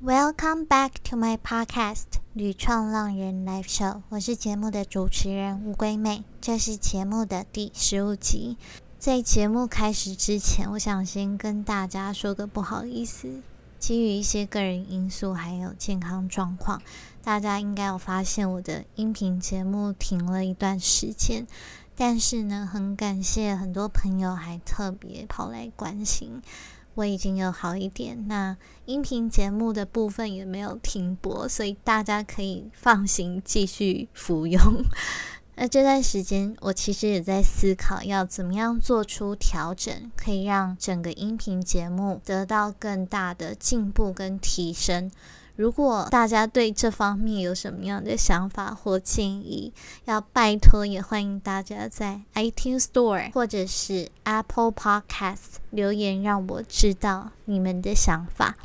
Welcome back to my podcast《屡创浪人 Live Show》，我是节目的主持人乌龟妹，这是节目的第十五集。在节目开始之前，我想先跟大家说个不好意思，基于一些个人因素还有健康状况，大家应该有发现我的音频节目停了一段时间。但是呢，很感谢很多朋友还特别跑来关心。我已经有好一点，那音频节目的部分也没有停播，所以大家可以放心继续服用。那这段时间，我其实也在思考要怎么样做出调整，可以让整个音频节目得到更大的进步跟提升。如果大家对这方面有什么样的想法或建议，要拜托也欢迎大家在 iTunes Store 或者是 Apple Podcast 留言，让我知道你们的想法。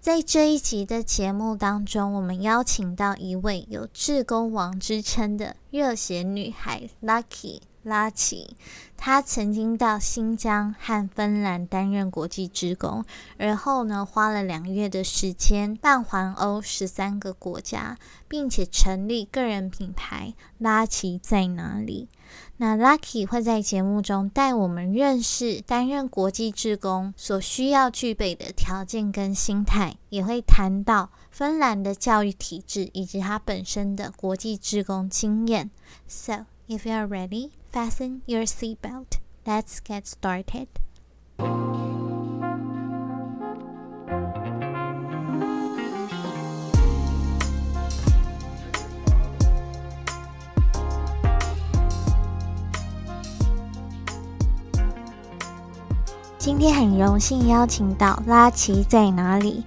在这一集的节目当中，我们邀请到一位有“志工王”之称的热血女孩 Lucky。拉奇，他曾经到新疆和芬兰担任国际职工，而后呢，花了两个月的时间办环欧十三个国家，并且成立个人品牌“拉奇在哪里”。那 Lucky 会在节目中带我们认识担任国际职工所需要具备的条件跟心态，也会谈到芬兰的教育体制以及他本身的国际职工经验。So if you are ready. Fasten your seatbelt. Let's get started. 今天很荣幸邀请到拉奇在哪里？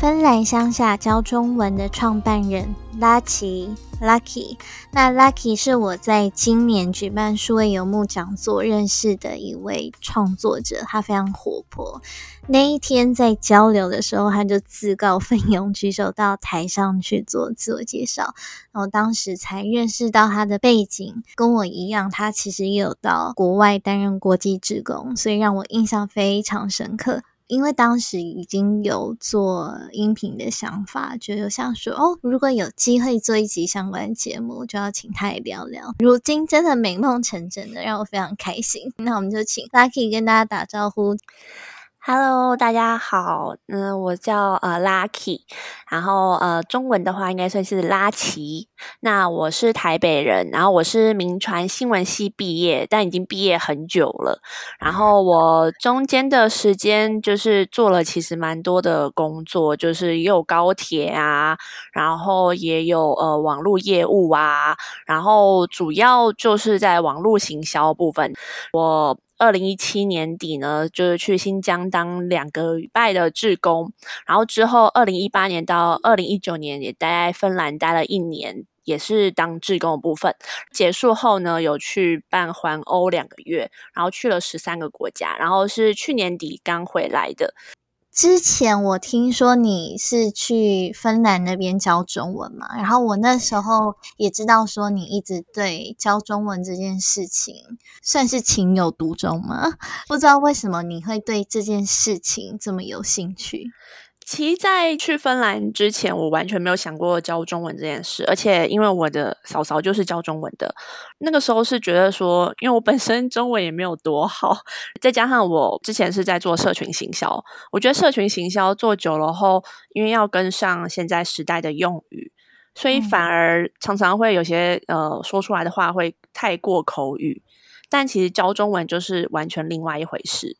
芬兰乡下教中文的创办人拉奇。Lucky，那 Lucky 是我在今年举办数位游牧讲座认识的一位创作者，他非常活泼。那一天在交流的时候，他就自告奋勇举手到台上去做自我介绍，然后当时才认识到他的背景跟我一样，他其实也有到国外担任国际职工，所以让我印象非常深刻。因为当时已经有做音频的想法，就有想说哦，如果有机会做一集相关节目，就要请他来聊聊。如今真的美梦成真的，让我非常开心。那我们就请 Lucky 跟大家打招呼。Hello，大家好，嗯，我叫呃 Lucky，然后呃中文的话应该算是拉奇。那我是台北人，然后我是民传新闻系毕业，但已经毕业很久了。然后我中间的时间就是做了其实蛮多的工作，就是也有高铁啊，然后也有呃网络业务啊，然后主要就是在网络行销部分，我。二零一七年底呢，就是去新疆当两个礼拜的志工，然后之后二零一八年到二零一九年也待在芬兰待了一年，也是当志工的部分。结束后呢，有去办环欧两个月，然后去了十三个国家，然后是去年底刚回来的。之前我听说你是去芬兰那边教中文嘛，然后我那时候也知道说你一直对教中文这件事情算是情有独钟吗，不知道为什么你会对这件事情这么有兴趣。其实，在去芬兰之前，我完全没有想过教中文这件事。而且，因为我的嫂嫂就是教中文的，那个时候是觉得说，因为我本身中文也没有多好，再加上我之前是在做社群行销，我觉得社群行销做久了后，因为要跟上现在时代的用语，所以反而常常会有些呃说出来的话会太过口语。但其实教中文就是完全另外一回事，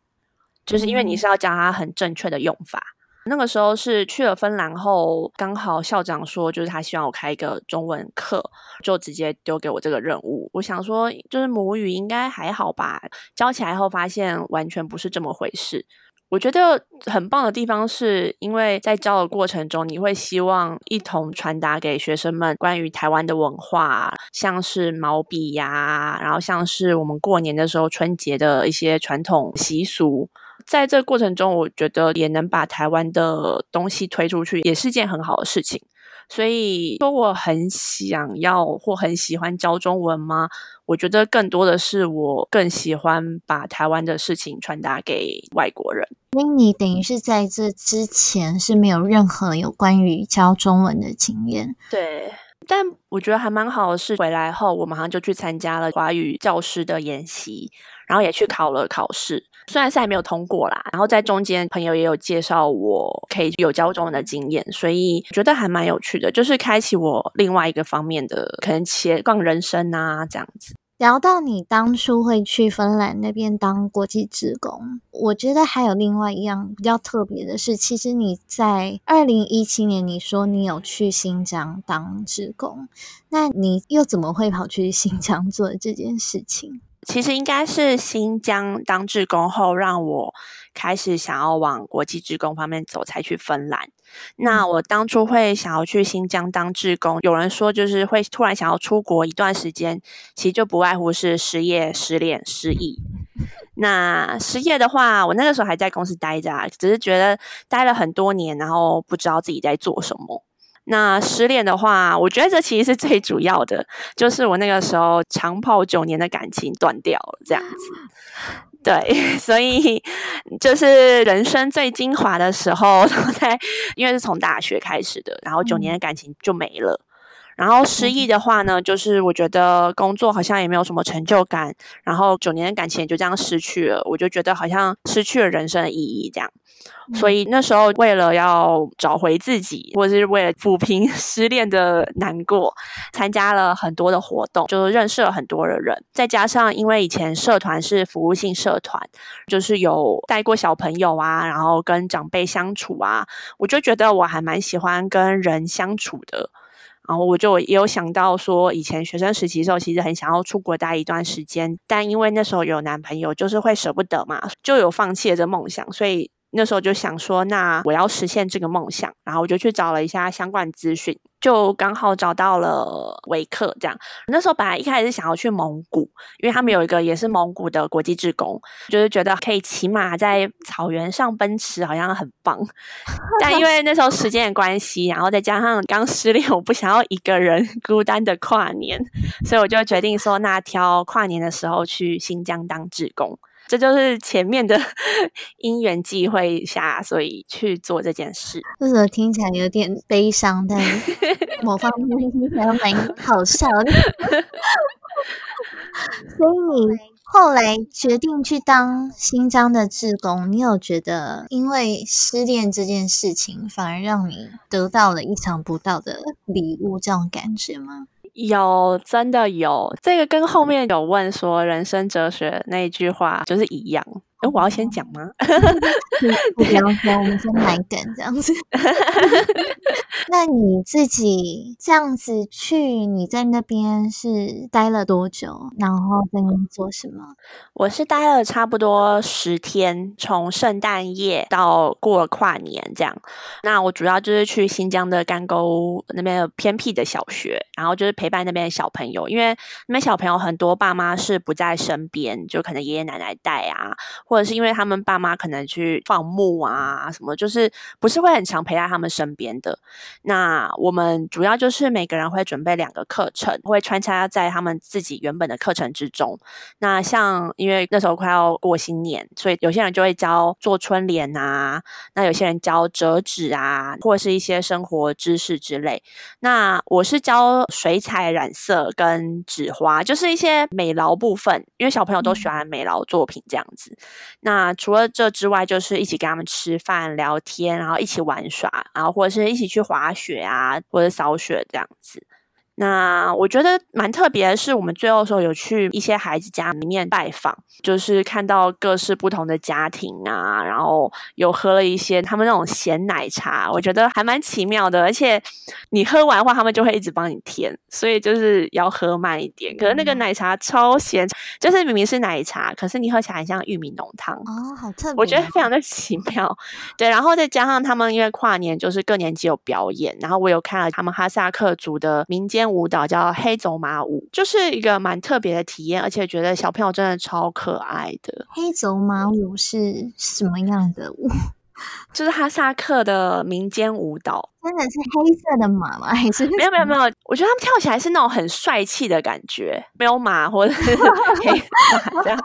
就是因为你是要教他很正确的用法。那个时候是去了芬兰后，刚好校长说，就是他希望我开一个中文课，就直接丢给我这个任务。我想说，就是母语应该还好吧？教起来后发现完全不是这么回事。我觉得很棒的地方是，因为在教的过程中，你会希望一同传达给学生们关于台湾的文化，像是毛笔呀，然后像是我们过年的时候春节的一些传统习俗。在这个过程中，我觉得也能把台湾的东西推出去，也是件很好的事情。所以说我很想要或很喜欢教中文吗？我觉得更多的是我更喜欢把台湾的事情传达给外国人。所以你等于是在这之前是没有任何有关于教中文的经验。对，但我觉得还蛮好的是，回来后我马上就去参加了华语教师的研习，然后也去考了考试。虽然是还没有通过啦，然后在中间朋友也有介绍我可以有教中文的经验，所以觉得还蛮有趣的，就是开启我另外一个方面的可能斜杠人生啊这样子。聊到你当初会去芬兰那边当国际职工，我觉得还有另外一样比较特别的是，其实你在二零一七年你说你有去新疆当职工，那你又怎么会跑去新疆做这件事情？其实应该是新疆当志工后，让我开始想要往国际志工方面走，才去芬兰。那我当初会想要去新疆当志工，有人说就是会突然想要出国一段时间，其实就不外乎是失业、失恋、失忆。那失业的话，我那个时候还在公司待着，只是觉得待了很多年，然后不知道自己在做什么。那失恋的话，我觉得这其实是最主要的，就是我那个时候长跑九年的感情断掉了，这样子。对，所以就是人生最精华的时候 都在，因为是从大学开始的，然后九年的感情就没了。然后失意的话呢，就是我觉得工作好像也没有什么成就感，然后九年的感情也就这样失去了，我就觉得好像失去了人生的意义，这样。所以那时候为了要找回自己，或者是为了抚平 失恋的难过，参加了很多的活动，就认识了很多的人。再加上因为以前社团是服务性社团，就是有带过小朋友啊，然后跟长辈相处啊，我就觉得我还蛮喜欢跟人相处的。然后我就也有想到说，以前学生时期的时候，其实很想要出国待一段时间，但因为那时候有男朋友，就是会舍不得嘛，就有放弃了这梦想，所以。那时候就想说，那我要实现这个梦想，然后我就去找了一下相关资讯，就刚好找到了维克。这样，那时候本来一开始是想要去蒙古，因为他们有一个也是蒙古的国际职工，就是觉得可以骑马在草原上奔驰，好像很棒。但因为那时候时间的关系，然后再加上刚失恋，我不想要一个人 孤单的跨年，所以我就决定说，那挑跨年的时候去新疆当志工。这就是前面的 因缘际会下，所以去做这件事。为什么听起来有点悲伤？但 某方面听起来蛮好笑的。所以你后来决定去当新疆的志工，你有觉得因为失恋这件事情，反而让你得到了意想不到的礼物，这种感觉吗？有，真的有，这个跟后面有问说人生哲学那一句话就是一样。哎，我要先讲吗？不要说，我们先来梗这样子。那你自己这样子去，你在那边是待了多久？然后在那边做什么？我是待了差不多十天，从圣诞夜到过跨年这样。那我主要就是去新疆的干沟那边偏僻的小学，然后就是陪伴那边的小朋友，因为那边小朋友很多爸妈是不在身边，就可能爷爷奶奶带啊。或者是因为他们爸妈可能去放牧啊什么，就是不是会很常陪在他们身边的。那我们主要就是每个人会准备两个课程，会穿插在他们自己原本的课程之中。那像因为那时候快要过新年，所以有些人就会教做春联啊，那有些人教折纸啊，或者是一些生活知识之类。那我是教水彩染色跟纸花，就是一些美劳部分，因为小朋友都喜欢美劳作品这样子。那除了这之外，就是一起跟他们吃饭、聊天，然后一起玩耍，然后或者是一起去滑雪啊，或者扫雪这样子。那我觉得蛮特别的是，我们最后时候有去一些孩子家里面拜访，就是看到各式不同的家庭啊，然后有喝了一些他们那种咸奶茶，我觉得还蛮奇妙的。而且你喝完的话，他们就会一直帮你添，所以就是要喝慢一点。可是那个奶茶超咸，就是明明是奶茶，可是你喝起来很像玉米浓汤哦，好特别，我觉得非常的奇妙。对，然后再加上他们因为跨年就是各年级有表演，然后我有看了他们哈萨克族的民间。舞蹈叫黑走马舞，就是一个蛮特别的体验，而且觉得小朋友真的超可爱的。黑走马舞是什么样的舞？就是哈萨克的民间舞蹈，真的是黑色的马吗？还是没有没有没有？我觉得他们跳起来是那种很帅气的感觉，没有马或者是 黑马这样，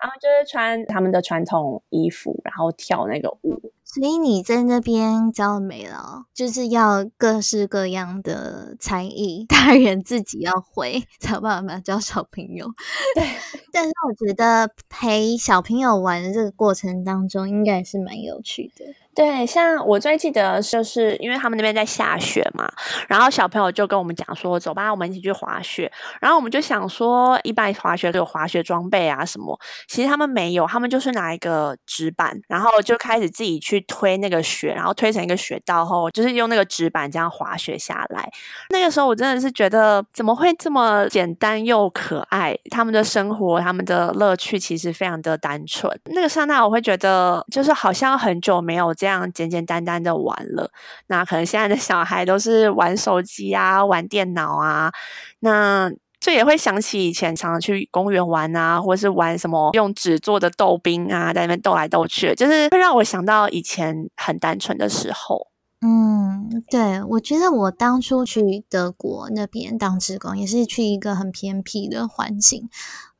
然后就是穿他们的传统衣服，然后跳那个舞。所以你在那边教美劳，就是要各式各样的才艺，大人自己要会，才有办法教小朋友。对，但是我觉得陪小朋友玩的这个过程当中，应该是蛮有趣的。对，像我最记得就是因为他们那边在下雪嘛，然后小朋友就跟我们讲说：“走吧，我们一起去滑雪。”然后我们就想说，一般滑雪都有滑雪装备啊什么，其实他们没有，他们就是拿一个纸板，然后就开始自己去推那个雪，然后推成一个雪道后，就是用那个纸板这样滑雪下来。那个时候我真的是觉得，怎么会这么简单又可爱？他们的生活，他们的乐趣其实非常的单纯。那个刹那，我会觉得，就是好像很久没有。这样简简单单的玩了，那可能现在的小孩都是玩手机啊，玩电脑啊，那这也会想起以前常常去公园玩啊，或者是玩什么用纸做的豆冰啊，在那边斗来斗去，就是会让我想到以前很单纯的时候。嗯，对，我觉得我当初去德国那边当职工，也是去一个很偏僻的环境。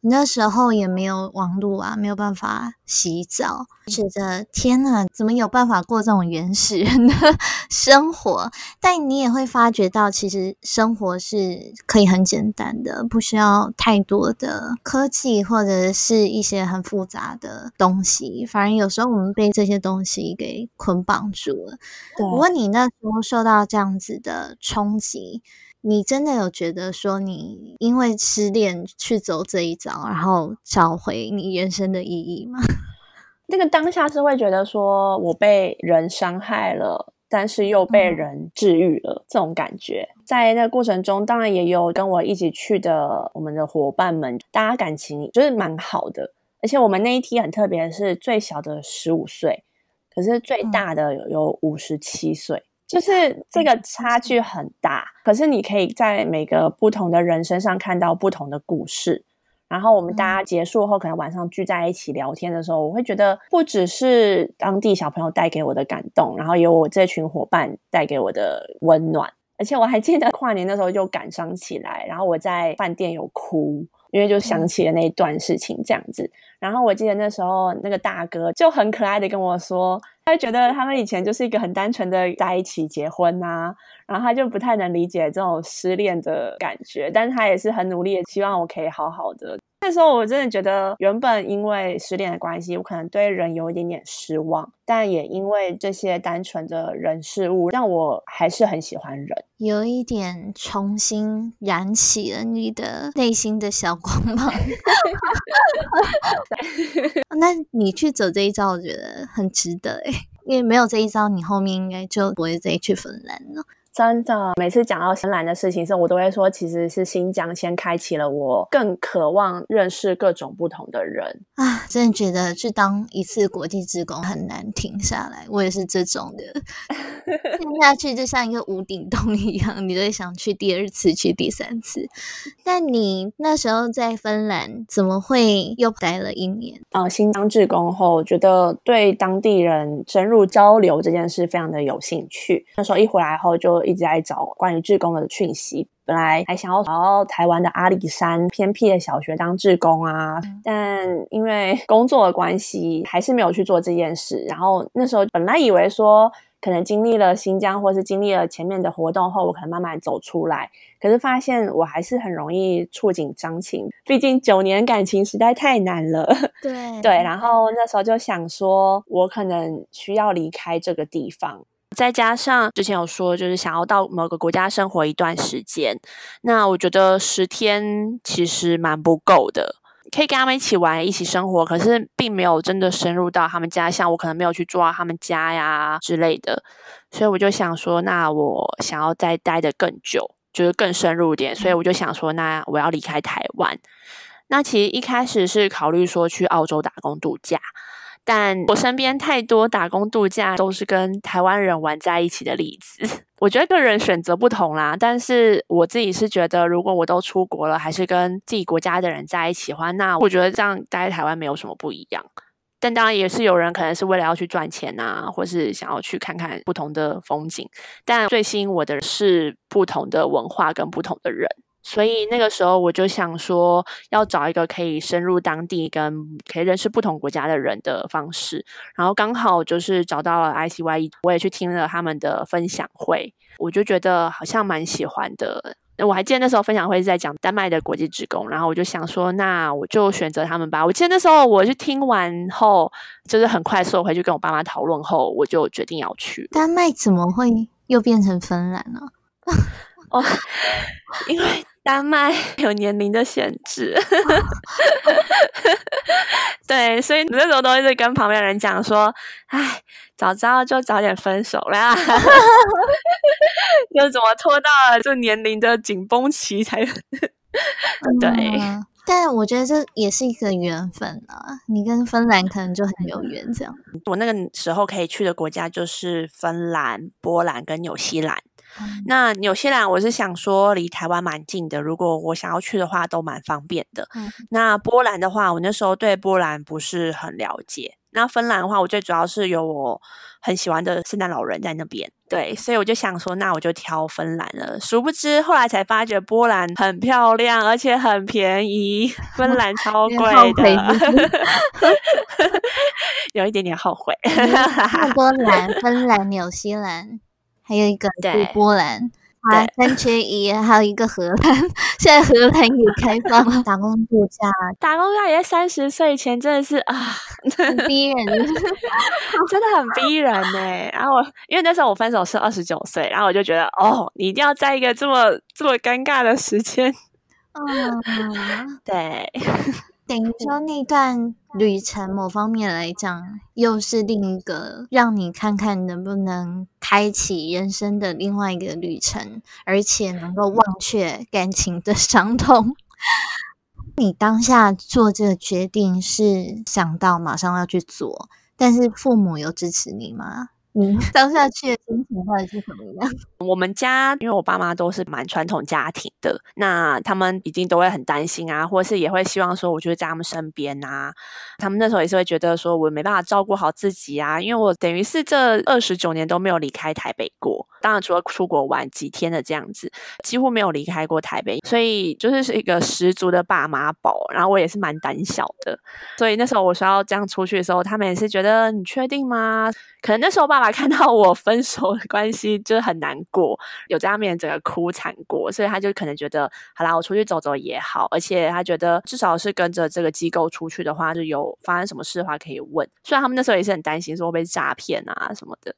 那时候也没有网络啊，没有办法洗澡，觉得天呐，怎么有办法过这种原始人的 生活？但你也会发觉到，其实生活是可以很简单的，不需要太多的科技或者是一些很复杂的东西。反而有时候我们被这些东西给捆绑住了。不过你那时候受到这样子的冲击。你真的有觉得说，你因为失恋去走这一遭，然后找回你人生的意义吗？那个当下是会觉得说，我被人伤害了，但是又被人治愈了，这种感觉。在那个过程中，当然也有跟我一起去的我们的伙伴们，大家感情就是蛮好的。而且我们那一梯很特别，是最小的十五岁，可是最大的有有五十七岁。就是这个差距很大，可是你可以在每个不同的人身上看到不同的故事。然后我们大家结束后，可能晚上聚在一起聊天的时候，我会觉得不只是当地小朋友带给我的感动，然后有我这群伙伴带给我的温暖。而且我还记得跨年的时候就感伤起来，然后我在饭店有哭，因为就想起了那一段事情这样子。然后我记得那时候那个大哥就很可爱的跟我说。他觉得他们以前就是一个很单纯的在一起结婚呐，然后他就不太能理解这种失恋的感觉，但是他也是很努力的，希望我可以好好的。那时候我真的觉得，原本因为失恋的关系，我可能对人有一点点失望，但也因为这些单纯的人事物，让我还是很喜欢人，有一点重新燃起了你的内心的小光芒。那你去走这一招，我觉得很值得诶，因为没有这一招，你后面应该就不会再去芬兰了。真的，每次讲到深蓝的事情时，我都会说，其实是新疆先开启了我更渴望认识各种不同的人啊！真的觉得去当一次国际职工很难停下来，我也是这种的，听下去就像一个无顶洞一样，你都会想去第二次，去第三次。但你那时候在芬兰，怎么会又待了一年？啊，新疆职工后，觉得对当地人深入交流这件事非常的有兴趣。那时候一回来后就。一直在找关于志工的讯息，本来还想要找到台湾的阿里山偏僻的小学当志工啊，但因为工作的关系，还是没有去做这件事。然后那时候本来以为说，可能经历了新疆，或是经历了前面的活动后，我可能慢慢走出来。可是发现我还是很容易触景伤情，毕竟九年感情实在太难了。对对，然后那时候就想说，我可能需要离开这个地方。再加上之前有说，就是想要到某个国家生活一段时间，那我觉得十天其实蛮不够的，可以跟他们一起玩、一起生活，可是并没有真的深入到他们家，像我可能没有去住到他们家呀之类的，所以我就想说，那我想要再待的更久，就是更深入一点，所以我就想说，那我要离开台湾。那其实一开始是考虑说去澳洲打工度假。但我身边太多打工度假都是跟台湾人玩在一起的例子，我觉得个人选择不同啦。但是我自己是觉得，如果我都出国了，还是跟自己国家的人在一起的话，那我觉得这样待在台湾没有什么不一样。但当然也是有人可能是为了要去赚钱啊，或是想要去看看不同的风景。但最吸引我的是不同的文化跟不同的人。所以那个时候我就想说，要找一个可以深入当地跟可以认识不同国家的人的方式。然后刚好就是找到了 ICY，我也去听了他们的分享会，我就觉得好像蛮喜欢的。我还记得那时候分享会是在讲丹麦的国际职工，然后我就想说，那我就选择他们吧。我记得那时候我去听完后，就是很快速回去跟我爸妈讨论后，我就决定要去。丹麦怎么会又变成芬兰呢？哦，因为。丹麦 有年龄的限制，对，所以那时候都一直跟旁边人讲说：“哎，早知道就早点分手了。”又怎么拖到了这年龄的紧绷期才？对，但我觉得这也是一个缘分啊。你跟芬兰可能就很有缘，这样。我那个时候可以去的国家就是芬兰、波兰跟纽西兰。那纽西兰，我是想说离台湾蛮近的，如果我想要去的话，都蛮方便的。那波兰的话，我那时候对波兰不是很了解。那芬兰的话，我最主要是有我很喜欢的圣诞老人在那边，对，所以我就想说，那我就挑芬兰了。殊不知后来才发觉波兰很漂亮，而且很便宜，芬兰超贵的，有一点点后悔。波兰、芬兰、纽西兰。还有一个是波兰，啊，三缺一，还有一个荷兰。现在荷兰也开放了，打工度假，打工度假也三十岁前真的是啊，很 逼人，真的很逼人呢。然后我因为那时候我分手是二十九岁，然后我就觉得哦，你一定要在一个这么这么尴尬的时间，嗯，对。等于说那段旅程，某方面来讲，又是另一个让你看看能不能开启人生的另外一个旅程，而且能够忘却感情的伤痛。你当下做这个决定是想到马上要去做，但是父母有支持你吗？你 当下去的心情到底是什么样？我们家因为我爸妈都是蛮传统家庭的，那他们一定都会很担心啊，或者是也会希望说，我就是在他们身边啊。他们那时候也是会觉得说我没办法照顾好自己啊，因为我等于是这二十九年都没有离开台北过。当然，除了出国玩几天的这样子，几乎没有离开过台北，所以就是是一个十足的爸妈宝。然后我也是蛮胆小的，所以那时候我说要这样出去的时候，他们也是觉得你确定吗？可能那时候爸爸看到我分手的关系就是很难过，有在他面前整个哭惨过，所以他就可能觉得好啦，我出去走走也好，而且他觉得至少是跟着这个机构出去的话，就有发生什么事的话可以问。虽然他们那时候也是很担心说会被诈骗啊什么的，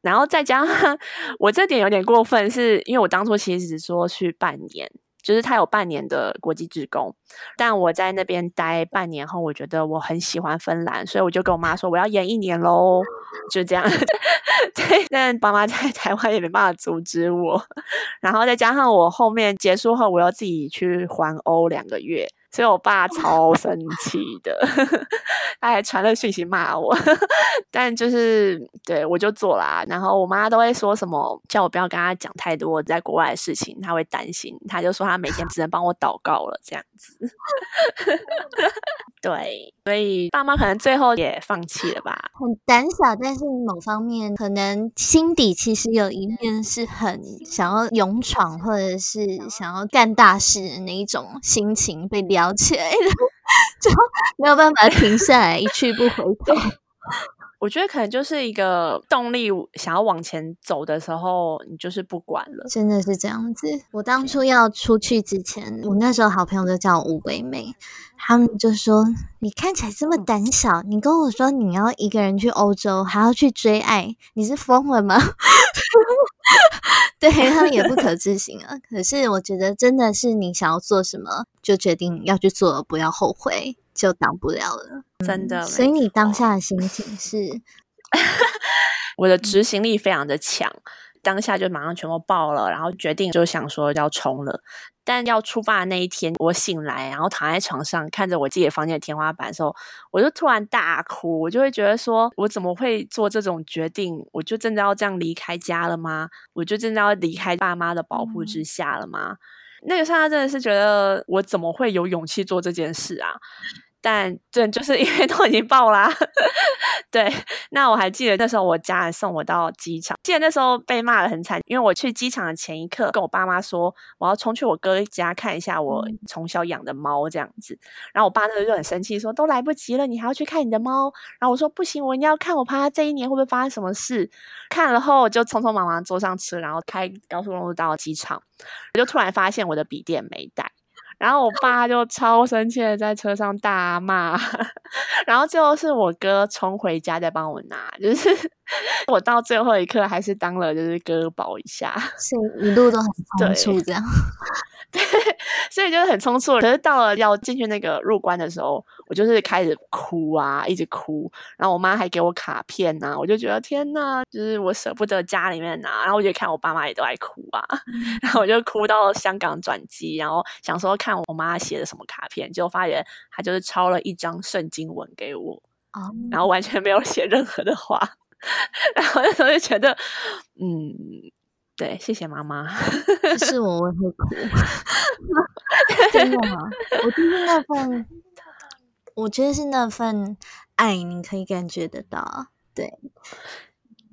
然后再加上 我这点有点过分，是因为我当初其实只说去半年。就是他有半年的国际职工，但我在那边待半年后，我觉得我很喜欢芬兰，所以我就跟我妈说我要延一年喽，就这样。对，但爸妈在台湾也没办法阻止我，然后再加上我后面结束后，我要自己去环欧两个月。所以我爸超生气的，他还传了讯息骂我，但就是对我就做啦。然后我妈都会说什么，叫我不要跟他讲太多在国外的事情，他会担心。他就说他每天只能帮我祷告了，这样子。对，所以爸妈可能最后也放弃了吧。很胆小，但是某方面可能心底其实有一面是很想要勇闯，或者是想要干大事的那一种心情被撩起来了，就没有办法停下来，一去不回头。我觉得可能就是一个动力，想要往前走的时候，你就是不管了。真的是这样子。我当初要出去之前，我那时候好朋友就叫我乌龟妹，他们就说：“你看起来这么胆小，你跟我说你要一个人去欧洲，还要去追爱，你是疯了吗？” 对他们也不可置信啊。可是我觉得，真的是你想要做什么，就决定要去做，不要后悔。就挡不了了，真的。所以你当下的心情是，我的执行力非常的强，当下就马上全部爆了，然后决定就想说要冲了。但要出发的那一天，我醒来，然后躺在床上看着我自己的房间的天花板的时候，我就突然大哭，我就会觉得说，我怎么会做这种决定？我就真的要这样离开家了吗？我就真的要离开爸妈的保护之下了吗？那个时候，他真的是觉得我怎么会有勇气做这件事啊？但这就是因为 都已经爆啦。对，那我还记得那时候我家人送我到机场，记得那时候被骂的很惨，因为我去机场的前一刻跟我爸妈说我要冲去我哥家看一下我从小养的猫这样子，然后我爸那时候就很生气说都来不及了，你还要去看你的猫？然后我说不行，我一定要看，我怕他这一年会不会发生什么事。看了后就匆匆忙忙坐上车，然后开高速公路到机场，我就突然发现我的笔电没带。然后我爸就超生气的在车上大骂，然后最后是我哥冲回家再帮我拿，就是 我到最后一刻还是当了就是哥保一下，所以一路都很 仓促这样。对，所以就是很匆促。可是到了要进去那个入关的时候，我就是开始哭啊，一直哭。然后我妈还给我卡片呐，我就觉得天呐，就是我舍不得家里面啊。然后我就看我爸妈也都在哭啊，然后我就哭到香港转机，然后想说看我妈写的什么卡片，结果发现她就是抄了一张圣经文给我，然后完全没有写任何的话。然后那时候就觉得，嗯。对，谢谢妈妈。是我我会哭，真的吗？我就是那份，我觉得是那份爱，你可以感觉得到。对，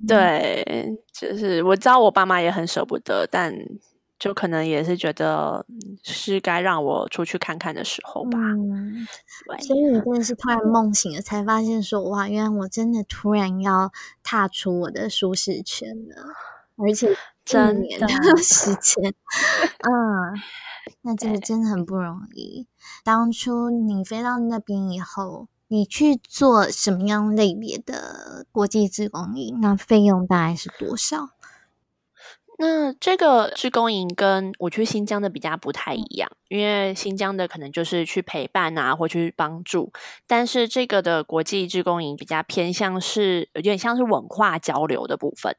对，就是我知道我爸妈也很舍不得，但就可能也是觉得是该让我出去看看的时候吧。嗯，所以你真的是突然梦醒了，才发现说哇，原来我真的突然要踏出我的舒适圈了，而且。真年的 时间，嗯，那这个真的很不容易。当初你飞到那边以后，你去做什么样类别的国际志工营？那费用大概是多少？那这个志工营跟我去新疆的比较不太一样，因为新疆的可能就是去陪伴啊，或去帮助，但是这个的国际志工营比较偏向是有点像是文化交流的部分。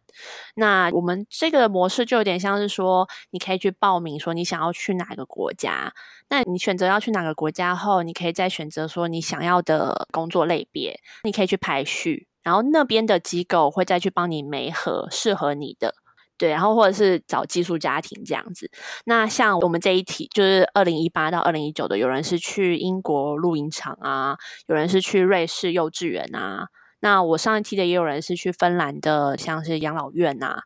那我们这个模式就有点像是说，你可以去报名，说你想要去哪个国家，那你选择要去哪个国家后，你可以再选择说你想要的工作类别，你可以去排序，然后那边的机构会再去帮你媒合适合你的。对，然后或者是找寄宿家庭这样子。那像我们这一题，就是二零一八到二零一九的，有人是去英国露营场啊，有人是去瑞士幼稚园啊。那我上一期的也有人是去芬兰的，像是养老院啊。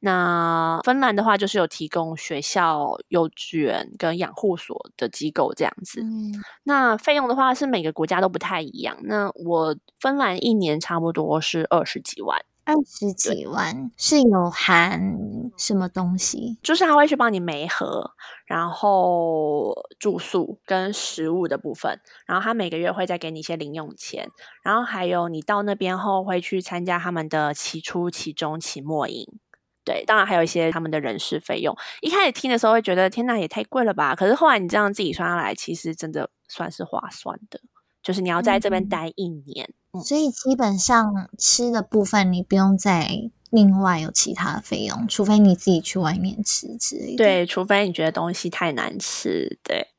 那芬兰的话，就是有提供学校、幼稚园跟养护所的机构这样子。那费用的话，是每个国家都不太一样。那我芬兰一年差不多是二十几万。二十几万是有含什么东西？就是他会去帮你媒合，然后住宿跟食物的部分，然后他每个月会再给你一些零用钱，然后还有你到那边后会去参加他们的期初、期中、期末营，对，当然还有一些他们的人事费用。一开始听的时候会觉得天哪，也太贵了吧？可是后来你这样自己算下来，其实真的算是划算的。就是你要在这边待一年，所以基本上吃的部分你不用再另外有其他费用，除非你自己去外面吃之类的。对，除非你觉得东西太难吃，对。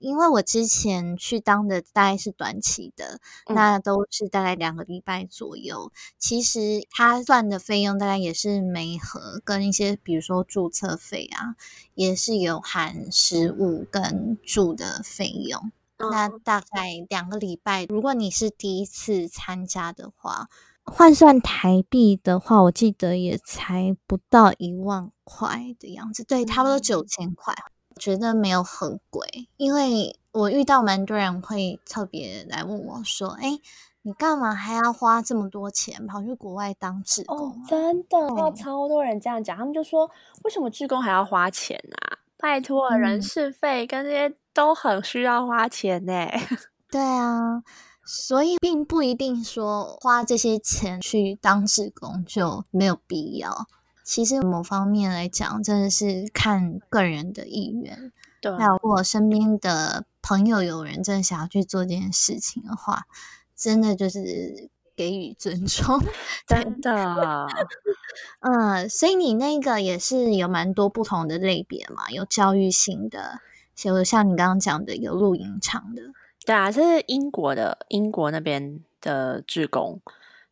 因为我之前去当的大概是短期的，那都是大概两个礼拜左右。其实他算的费用大概也是每盒跟一些，比如说注册费啊，也是有含食物跟住的费用。那大概两个礼拜，如果你是第一次参加的话，换算台币的话，我记得也才不到一万块的样子，对，差不多九千块。觉得没有很贵，因为我遇到蛮多人会特别来问我说：“哎，你干嘛还要花这么多钱跑去国外当志工？”哦，真的，有超多人这样讲，他们就说：“为什么志工还要花钱啊？拜托，人事费跟这些都很需要花钱呢。”对啊，所以并不一定说花这些钱去当志工就没有必要。其实某方面来讲，真的是看个人的意愿。对，还有我身边的朋友有人真的想要去做这件事情的话，真的就是给予尊重。真的，嗯，所以你那个也是有蛮多不同的类别嘛，有教育性的，就像你刚刚讲的有露营场的。对啊，这是英国的，英国那边的职工。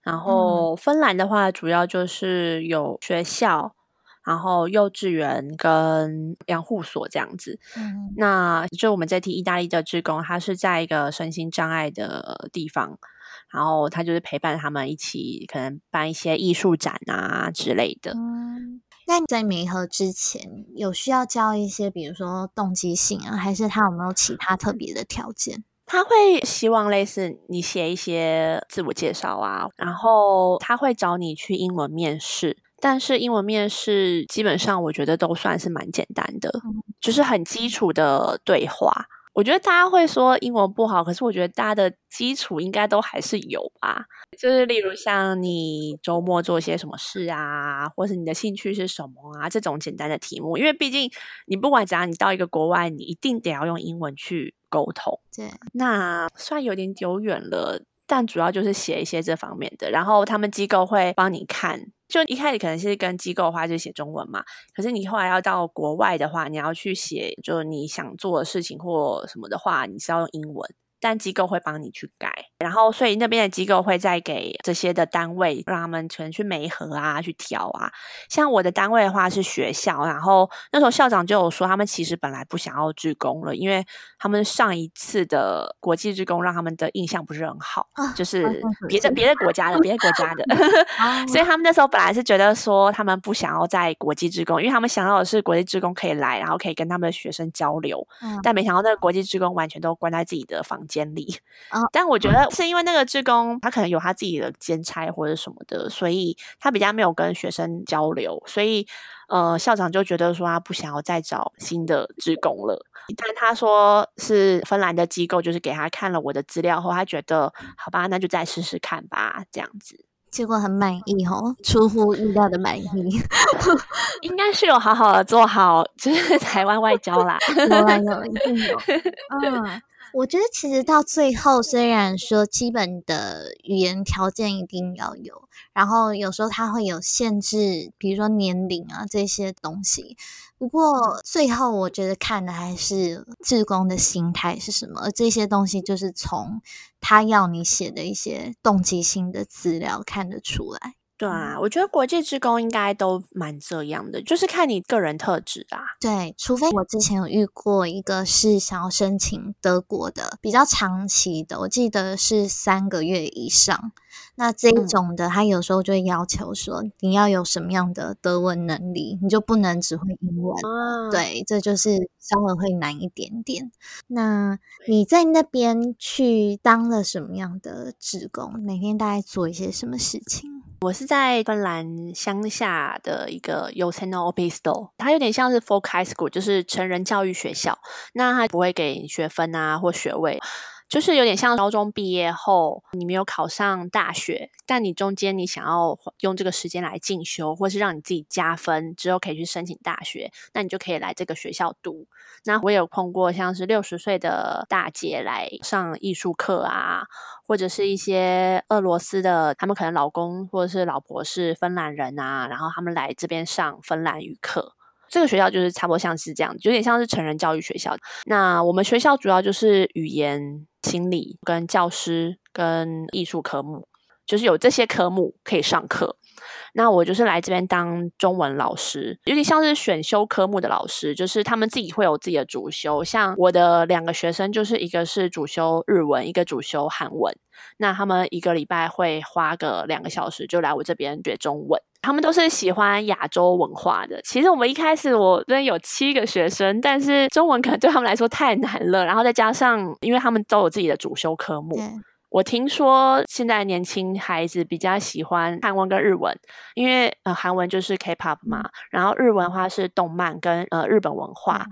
然后芬兰的话，主要就是有学校，然后幼稚园跟养护所这样子。嗯那就我们这批意大利的志工，他是在一个身心障碍的地方，然后他就是陪伴他们一起，可能办一些艺术展啊之类的。嗯，那你在媒合之前有需要教一些，比如说动机性啊，还是他有没有其他特别的条件？他会希望类似你写一些自我介绍啊，然后他会找你去英文面试，但是英文面试基本上我觉得都算是蛮简单的，就是很基础的对话。我觉得大家会说英文不好，可是我觉得大家的基础应该都还是有吧。就是例如像你周末做些什么事啊，或是你的兴趣是什么啊，这种简单的题目。因为毕竟你不管怎样，你到一个国外，你一定得要用英文去沟通。对，那虽然有点久远了，但主要就是写一些这方面的。然后他们机构会帮你看，就一开始可能是跟机构的话就写中文嘛，可是你后来要到国外的话，你要去写，就你想做的事情或什么的话，你是要用英文。但机构会帮你去改，然后所以那边的机构会再给这些的单位，让他们可能去媒合啊，去调啊。像我的单位的话是学校，然后那时候校长就有说，他们其实本来不想要职工了，因为他们上一次的国际职工让他们的印象不是很好，啊就是别的别的国家的别的国家的，哦所以他们那时候本来是觉得说他们不想要在国际职工，因为他们想要的是国际职工可以来，然后可以跟他们的学生交流，嗯。但没想到那个国际职工完全都关在自己的房间里。哦但我觉得是因为那个职工他可能有他自己的兼差或者什么的，所以他比较没有跟学生交流，所以呃校长就觉得说他不想要再找新的职工了。但他说是芬兰的机构，就是给他看了我的资料后，他觉得好吧，那就再试试看吧，这样子。结果很满意哦，出乎意料的满意。应该是有好好的做好，就是 台湾外交啦。有啊有，一定有。嗯，我觉得其实到最后，虽然说基本的语言条件一定要有，然后有时候它会有限制，比如说年龄啊这些东西。不过最后我觉得看的还是志工的心态是什么，而这些东西就是从他要你写的一些动机性的资料看得出来。对啊，我觉得国际职工应该都蛮这样的，就是看你个人特质啊。对，除非我之前有遇过一个是想要申请德国的，比较长期的，我记得是三个月以上。那这一嗯种的，他有时候就会要求说你要有什么样的德文能力，你就不能只会英文。啊，对，这就是稍微会难一点点。那你在那边去当了什么样的职工？每天大概做一些什么事情？我是在芬兰乡下的一个 y o s e n o Opisto，它有点像是 folk high school，就是成人教育学校。那它不会给学分啊或学位，就是有点像高中毕业后你没有考上大学，但你中间你想要用这个时间来进修，或是让你自己加分之后可以去申请大学，那你就可以来这个学校读。那我有碰过像是六十岁的大姐来上艺术课啊，或者是一些俄罗斯的，他们可能老公或者是老婆是芬兰人啊，然后他们来这边上芬兰语课。这个学校就是差不多像是这样，有点像是成人教育学校。那我们学校主要就是语言、心理、跟教师、跟艺术科目，就是有这些科目可以上课。那我就是来这边当中文老师，有点像是选修科目的老师，就是他们自己会有自己的主修。像我的两个学生，就是一个是主修日文，一个主修韩文。那他们一个礼拜会花个两个小时，就来我这边学中文。他们都是喜欢亚洲文化的。其实我们一开始我这边有七个学生，但是中文可能对他们来说太难了，然后再加上因为他们都有自己的主修科目，对，我听说现在年轻孩子比较喜欢韩文跟日文，因为呃韩文就是 K-pop 嘛，然后日文的话是动漫跟呃日本文化。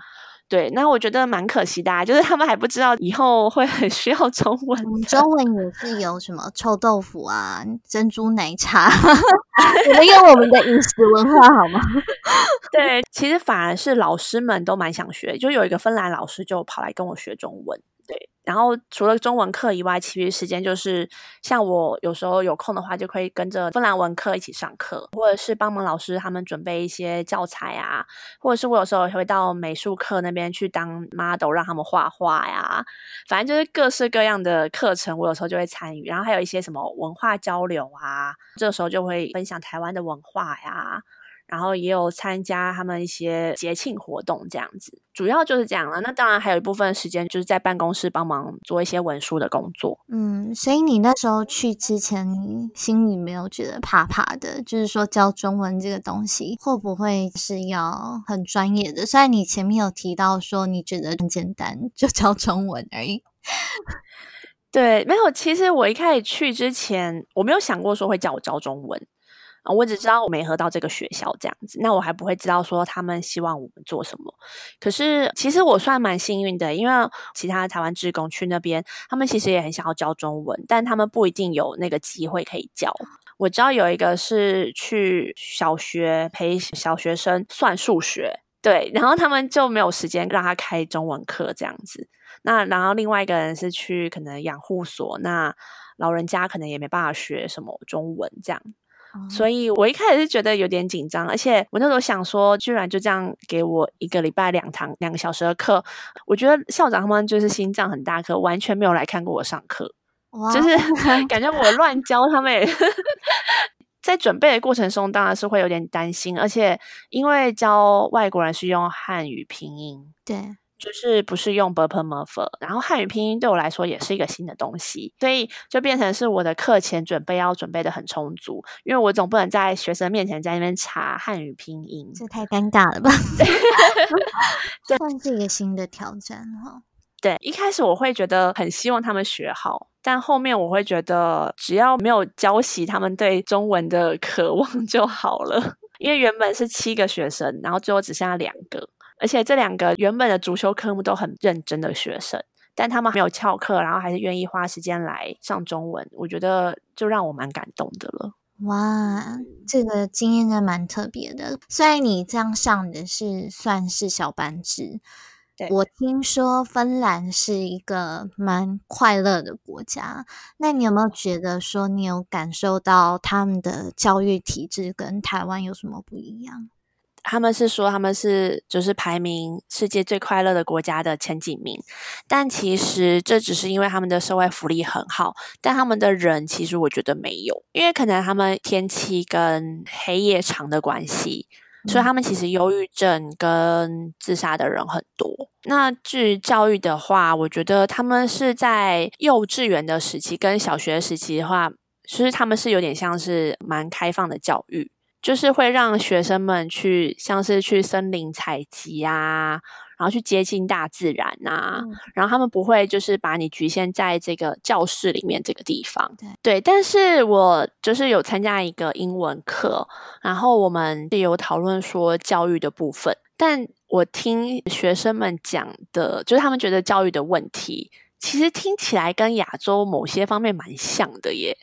对，那我觉得蛮可惜的、啊，就是他们还不知道以后会很需要中文。中文也是有什么臭豆腐啊、珍珠奶茶，我们用我们的饮食文化好吗？对，其实反而是老师们都蛮想学，就有一个芬兰老师就跑来跟我学中文。对，然后除了中文课以外，其余时间就是像我有时候有空的话，就可以跟着芬兰文课一起上课，或者是帮忙老师他们准备一些教材啊，或者是我有时候也会到美术课那边去当 model，让他们画画呀。反正就是各式各样的课程，我有时候就会参与。然后还有一些什么文化交流啊，这个时候就会分享台湾的文化呀。然后也有参加他们一些节庆活动这样子，主要就是这样了。那当然还有一部分时间就是在办公室帮忙做一些文书的工作。嗯，所以你那时候去之前，你心里没有觉得怕怕的？就是说教中文这个东西会不会是要很专业的？虽然你前面有提到说你觉得很简单，就教中文而已。对，没有。其实我一开始去之前，我没有想过说会叫我教中文。我只知道我没合到这个学校这样子，那我还不会知道说他们希望我们做什么。可是其实我算蛮幸运的，因为其他台湾职工去那边，他们其实也很想要教中文，但他们不一定有那个机会可以教。我知道有一个是去小学陪小学生算数学，对，然后他们就没有时间让他开中文课这样子。那然后另外一个人是去可能养护所，那老人家可能也没办法学什么中文这样。所以我一开始是觉得有点紧张，而且我那时候想说，居然就这样给我一个礼拜两堂两个小时的课，我觉得校长他们就是心脏很大颗，完全没有来看过我上课，就是感觉我乱教他们。在准备的过程中，当然是会有点担心，而且因为教外国人是用汉语拼音，对。就是不是用 b u r p l e m u r p h 然后汉语拼音对我来说也是一个新的东西，所以就变成是我的课前准备要准备的很充足，因为我总不能在学生面前在那边查汉语拼音，这太尴尬了吧？算是一个新的挑战哈。对，一开始我会觉得很希望他们学好，但后面我会觉得只要没有浇熄他们对中文的渴望就好了，因为原本是七个学生，然后最后只剩下两个。而且这两个原本的主修科目都很认真的学生，但他们没有翘课，然后还是愿意花时间来上中文，我觉得就让我蛮感动的了。哇，这个经验真的蛮特别的。虽然你这样上的是算是小班制，我听说芬兰是一个蛮快乐的国家，那你有没有觉得说你有感受到他们的教育体制跟台湾有什么不一样？他们是说他们是就是排名世界最快乐的国家的前几名，但其实这只是因为他们的社会福利很好，但他们的人其实我觉得没有，因为可能他们天气跟黑夜长的关系，所以他们其实忧郁症跟自杀的人很多。那至于教育的话，我觉得他们是在幼稚园的时期跟小学时期的话，其实他们是有点像是蛮开放的教育。就是会让学生们去，像是去森林采集啊，然后去接近大自然呐，然后他们不会就是把你局限在这个教室里面这个地方。对，但是我就是有参加一个英文课，然后我们有讨论说教育的部分，但我听学生们讲的，就是他们觉得教育的问题。其实听起来跟亚洲某些方面蛮像的耶，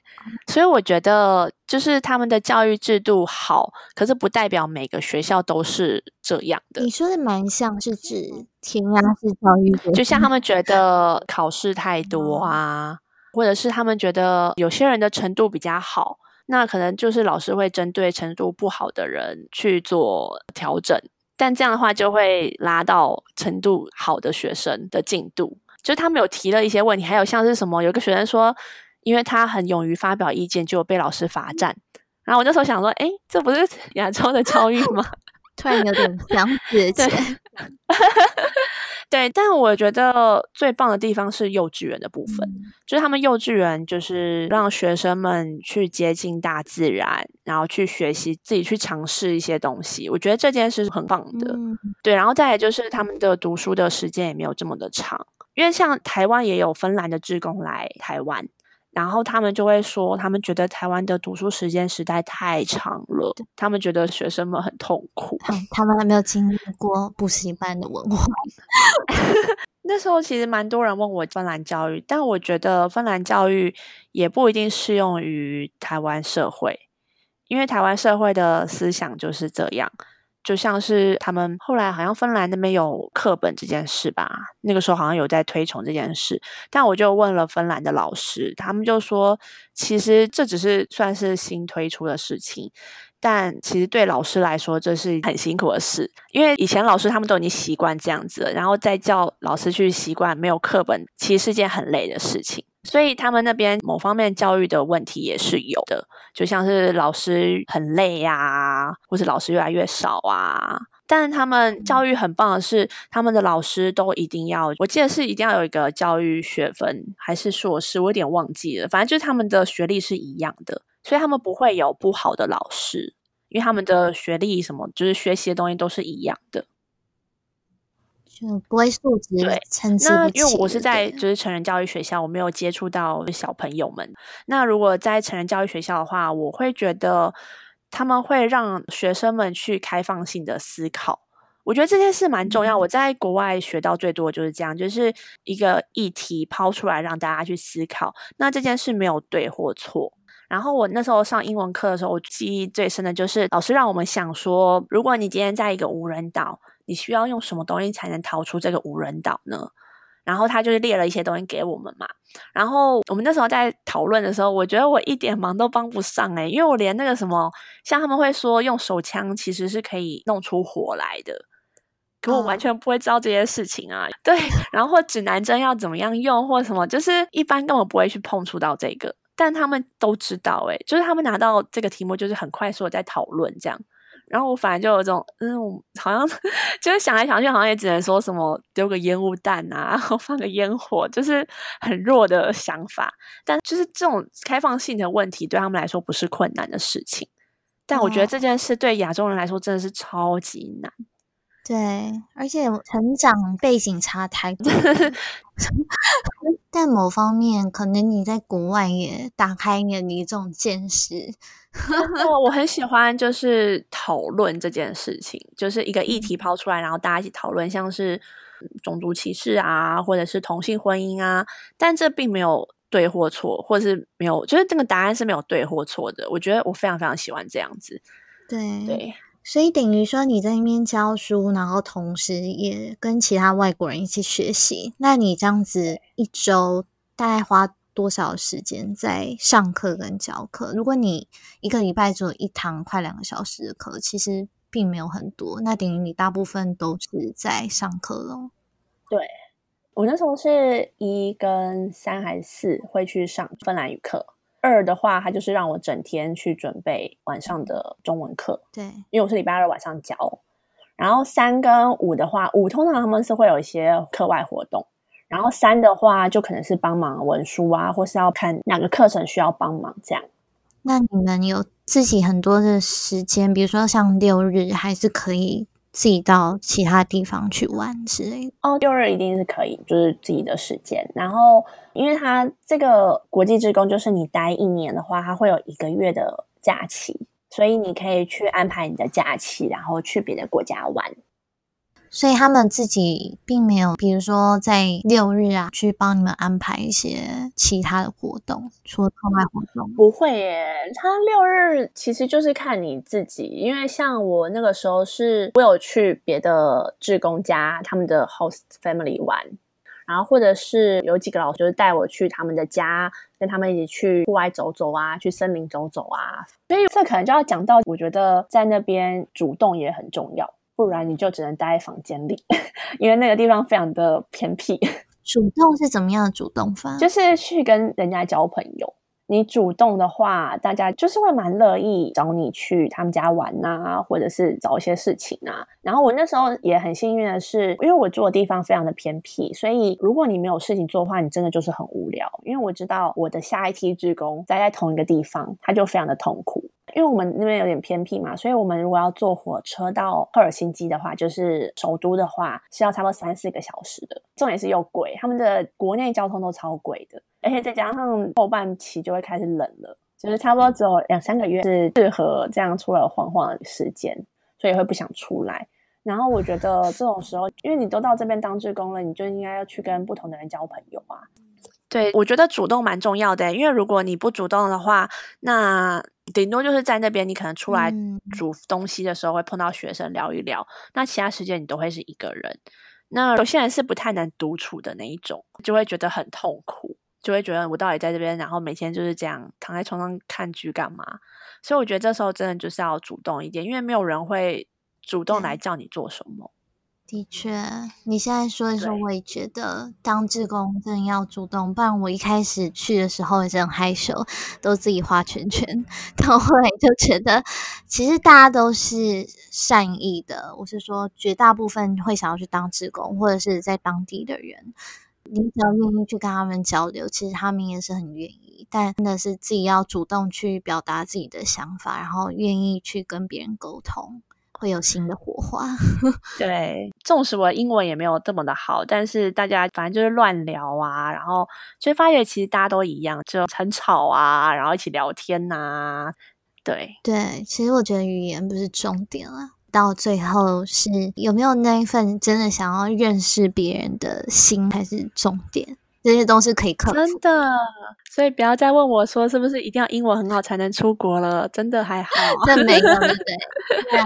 所以我觉得就是他们的教育制度好，可是不代表每个学校都是这样的。你说的蛮像是指填鸭式教育，就像他们觉得考试太多啊，或者是他们觉得有些人的程度比较好，那可能就是老师会针对程度不好的人去做调整，但这样的话就会拉到程度好的学生的进度。就是他们有提了一些问题，还有像是什么，有个学生说，因为他很勇于发表意见，就被老师罚站。然后我那时候想说，哎，这不是亚洲的教育吗？突然有点想起，对，对。但我觉得最棒的地方是幼稚园的部分，就是他们幼稚园就是让学生们去接近大自然，然后去学习自己去尝试一些东西。我觉得这件事是很棒的，对。然后再来就是他们的读书的时间也没有这么的长。因为像台湾也有芬兰的志工来台湾，然后他们就会说，他们觉得台湾的读书时间实在太长了，他们觉得学生们很痛苦。他们还没有经历过补习班的文化。那时候其实蛮多人问我芬兰教育，但我觉得芬兰教育也不一定适用于台湾社会，因为台湾社会的思想就是这样。就像是他们后来好像芬兰那边有课本这件事吧，那个时候好像有在推崇这件事，但我就问了芬兰的老师，他们就说，其实这只是算是新推出的事情，但其实对老师来说这是很辛苦的事，因为以前老师他们都已经习惯这样子了，然后再叫老师去习惯没有课本，其实是件很累的事情。所以他们那边某方面教育的问题也是有的，就像是老师很累呀，或是老师越来越少啊。但他们教育很棒的是，他们的老师都一定要，我记得是一定要有一个教育学分还是硕士，我有点忘记了。反正就是他们的学历是一样的，所以他们不会有不好的老师，因为他们的学历什么，就是学习的东西都是一样的。就不会素质对参差那。因为我是在就是成人教育学校，我没有接触到小朋友们。那如果在成人教育学校的话，我会觉得他们会让学生们去开放性的思考。我觉得这件事蛮重要。嗯我在国外学到最多就是这样，就是一个议题抛出来让大家去思考。那这件事没有对或错。然后我那时候上英文课的时候，我记忆最深的就是老师让我们想说，如果你今天在一个无人岛，你需要用什么东西才能逃出这个无人岛呢？然后他就是列了一些东西给我们嘛。然后我们那时候在讨论的时候，我觉得我一点忙都帮不上诶、因为我连那个什么，像他们会说用手枪其实是可以弄出火来的。可我完嗯全不会知道这些事情啊，对，然后或指南针要怎么样用，或什么，就是一般根本不会去碰触到这个，但他们都知道、欸，就是他们拿到这个题目，就是很快速的在讨论这样，然后我反而就有这种，嗯，好像 就是想来想去，好像也只能说什么丢个烟雾弹啊，然后放个烟火，就是很弱的想法。但就是这种开放性的问题，对他们来说不是困难的事情。但我觉得哦这件事对亚洲人来说真的是超级难。对，而且成长背景差太多了。但某方面，可能你在国外也打开你的一种见识。哦，我很喜欢就是讨论这件事情，就是一个议题抛出来，然后大家一起讨论，像是嗯种族歧视啊，或者是同性婚姻啊，但这并没有对或错，或是没有，就是这个答案是没有对或错的。我觉得我非常非常喜欢这样子，对，对。所以等于说你在那边教书，然后同时也跟其他外国人一起学习。那你这样子一周大概花多少时间在上课跟教课？如果你一个礼拜只有一堂快两个小时的课，其实并没有很多，那等于你大部分都是在上课咯。对我那时候是一跟三还是四会去上芬兰语课，二的话，他就是让我整天去准备晚上的中文课，对，因为我是礼拜二晚上教。然后三跟五的话，五通常他们是会有一些课外活动，然后三的话就可能是帮忙文书啊，或是要看哪个课程需要帮忙这样。那你们有自己很多的时间，比如说像六日，还是可以自己到其他地方去玩之类的。哦，六日一定是可以，就是自己的时间。然后，因为他这个国际职工，就是你待一年的话，他会有一个月的假期，所以你可以去安排你的假期，然后去别的国家玩。所以他们自己并没有，比如说在六日啊，去帮你们安排一些其他的活动，除了课外活动。不会耶，他六日其实就是看你自己，因为像我那个时候是，我有去别的志工家他们的 host family 玩，然后或者是有几个老师就带我去他们的家，跟他们一起去户外走走啊，去森林走走啊，所以这可能就要讲到，我觉得在那边主动也很重要，不然你就只能待在房间里，因为那个地方非常的偏僻。主动是怎么样的主动法？就是去跟人家交朋友。你主动的话，大家就是会蛮乐意找你去他们家玩呐、或者是找一些事情啊。然后我那时候也很幸运的是，因为我住的地方非常的偏僻，所以如果你没有事情做的话，你真的就是很无聊。因为我知道我的下一梯职工待在同一个地方，他就非常的痛苦。因为我们那边有点偏僻嘛，所以我们如果要坐火车到赫尔辛基的话，就是首都的话，是要差不多三四个小时的。重点是又贵，他们的国内交通都超贵的，而且再加上后半期就会开始冷了，就是差不多只有两三个月是适合这样出来晃晃的时间，所以会不想出来。然后我觉得这种时候，因为你都到这边当志工了，你就应该要去跟不同的人交朋友啊。对，我觉得主动蛮重要的，因为如果你不主动的话，那顶多就是在那边你可能出来嗯煮东西的时候会碰到学生聊一聊，那其他时间你都会是一个人。那有些人是不太能独处的那一种，就会觉得很痛苦，就会觉得我到底在这边，然后每天就是这样躺在床上看剧干嘛？所以我觉得这时候真的就是要主动一点，因为没有人会主动来叫你做什么。的确，你现在说的时候，我也觉得当志工真的要主动，不然我一开始去的时候也是很害羞，都自己画圈圈。但我后来就觉得，其实大家都是善意的。我是说，绝大部分会想要去当志工，或者是在当地的人，你只要愿意去跟他们交流，其实他们也是很愿意。但真的是自己要主动去表达自己的想法，然后愿意去跟别人沟通。会有新的火花。对，纵使我英文也没有这么的好，但是大家反正就是乱聊啊，然后就发觉其实大家都一样，就很吵啊，然后一起聊天呐。对对，其实我觉得语言不是重点啊，到最后是有没有那一份真的想要认识别人的心才是重点。这些都是可以克服，真的。所以不要再问我说是不是一定要英文很好才能出国了，真的还好，这没有对对？对啊。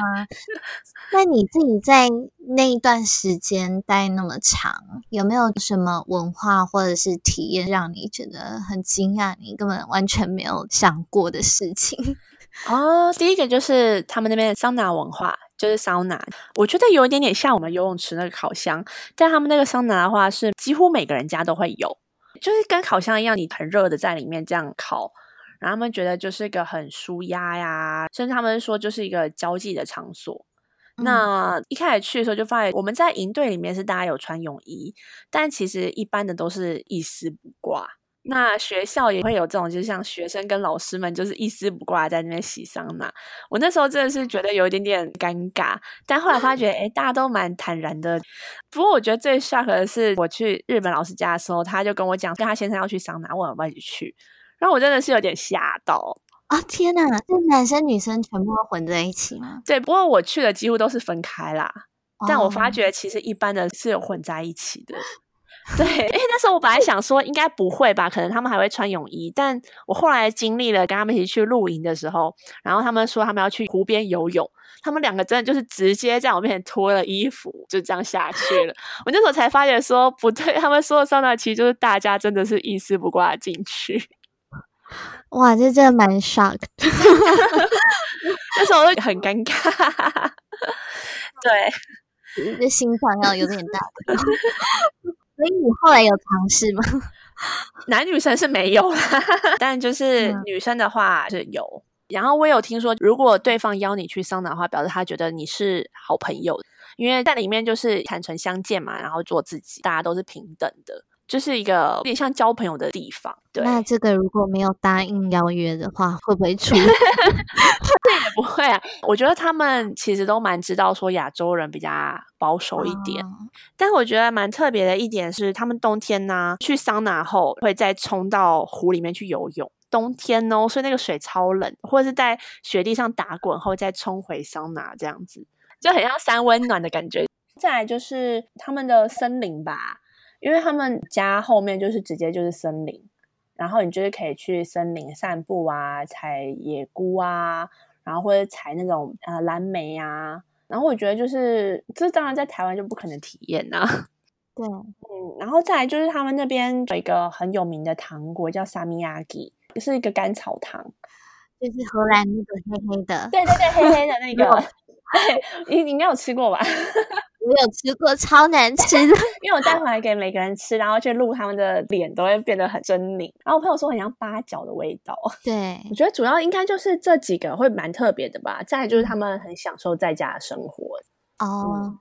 那你自己在那一段时间待那么长，有没有什么文化或者是体验让你觉得很惊讶？你根本完全没有想过的事情？哦，第一个就是他们那边的桑拿文化。就是桑拿，我觉得有一点点像我们游泳池那个烤箱，但他们那个桑拿的话是几乎每个人家都会有，就是跟烤箱一样，你很热的在里面这样烤，然后他们觉得就是一个很舒压呀，甚至他们说就是一个交际的场所。那一开始去的时候就发现，我们在营队里面是大家有穿泳衣，但其实一般的都是一丝不挂。那学校也会有这种，就像学生跟老师们就是一丝不挂在那边洗桑拿。我那时候真的是觉得有一点点尴尬，但后来发觉，哎，大家都蛮坦然的。不过我觉得最 shock 的是，我去日本老师家的时候，他就跟我讲，跟他先生要去桑拿，问我要不要一起去。然后我真的是有点吓到啊！天哪，这男生女生全部都混在一起吗？对，不过我去的几乎都是分开啦。但我发觉其实一般的是有混在一起的。对，因为那时候我本来想说应该不会吧，可能他们还会穿泳衣。但我后来经历了跟他们一起去露营的时候，然后他们说他们要去湖边游泳，他们两个真的就是直接在我面前脱了衣服，就这样下去了。我那时候才发现说不对，他们说的上那期就是大家真的是一丝不挂进去。哇，这真的蛮 shock，那时候很尴尬。对，这心脏要有点大。所以你后来有尝试吗？男女生是没有啦，但就是女生的话是有。然后我有听说，如果对方邀你去桑拿的话，表示他觉得你是好朋友，因为在里面就是坦诚相见嘛，然后做自己，大家都是平等的。就是一个有点像交朋友的地方。对，那这个如果没有答应邀约的话，会不会出？这也不会啊。我觉得他们其实都蛮知道说亚洲人比较保守一点。但我觉得蛮特别的一点是，他们冬天呢去桑拿后会再冲到湖里面去游泳。冬天哦，所以那个水超冷，或者是在雪地上打滚后再冲回桑拿，这样子就很像三温暖的感觉。再来就是他们的森林吧。因为他们家后面就是直接就是森林，然后你就是可以去森林散步啊，采野菇啊，然后或者采那种呃蓝莓啊，然后我觉得就是这当然在台湾就不可能体验呐。对，嗯，然后再来就是他们那边有一个很有名的糖果叫萨米亚吉，是一个甘草糖，就是荷兰那个黑黑的，对对对，黑黑的那个，对，你你应该有吃过吧？我有吃过，超难吃的。因为我带回来给每个人吃，然后去录他们的脸，都会变得很狰狞。然后我朋友说很像八角的味道。对，我觉得主要应该就是这几个会蛮特别的吧。再就是他们很享受在家的生活哦，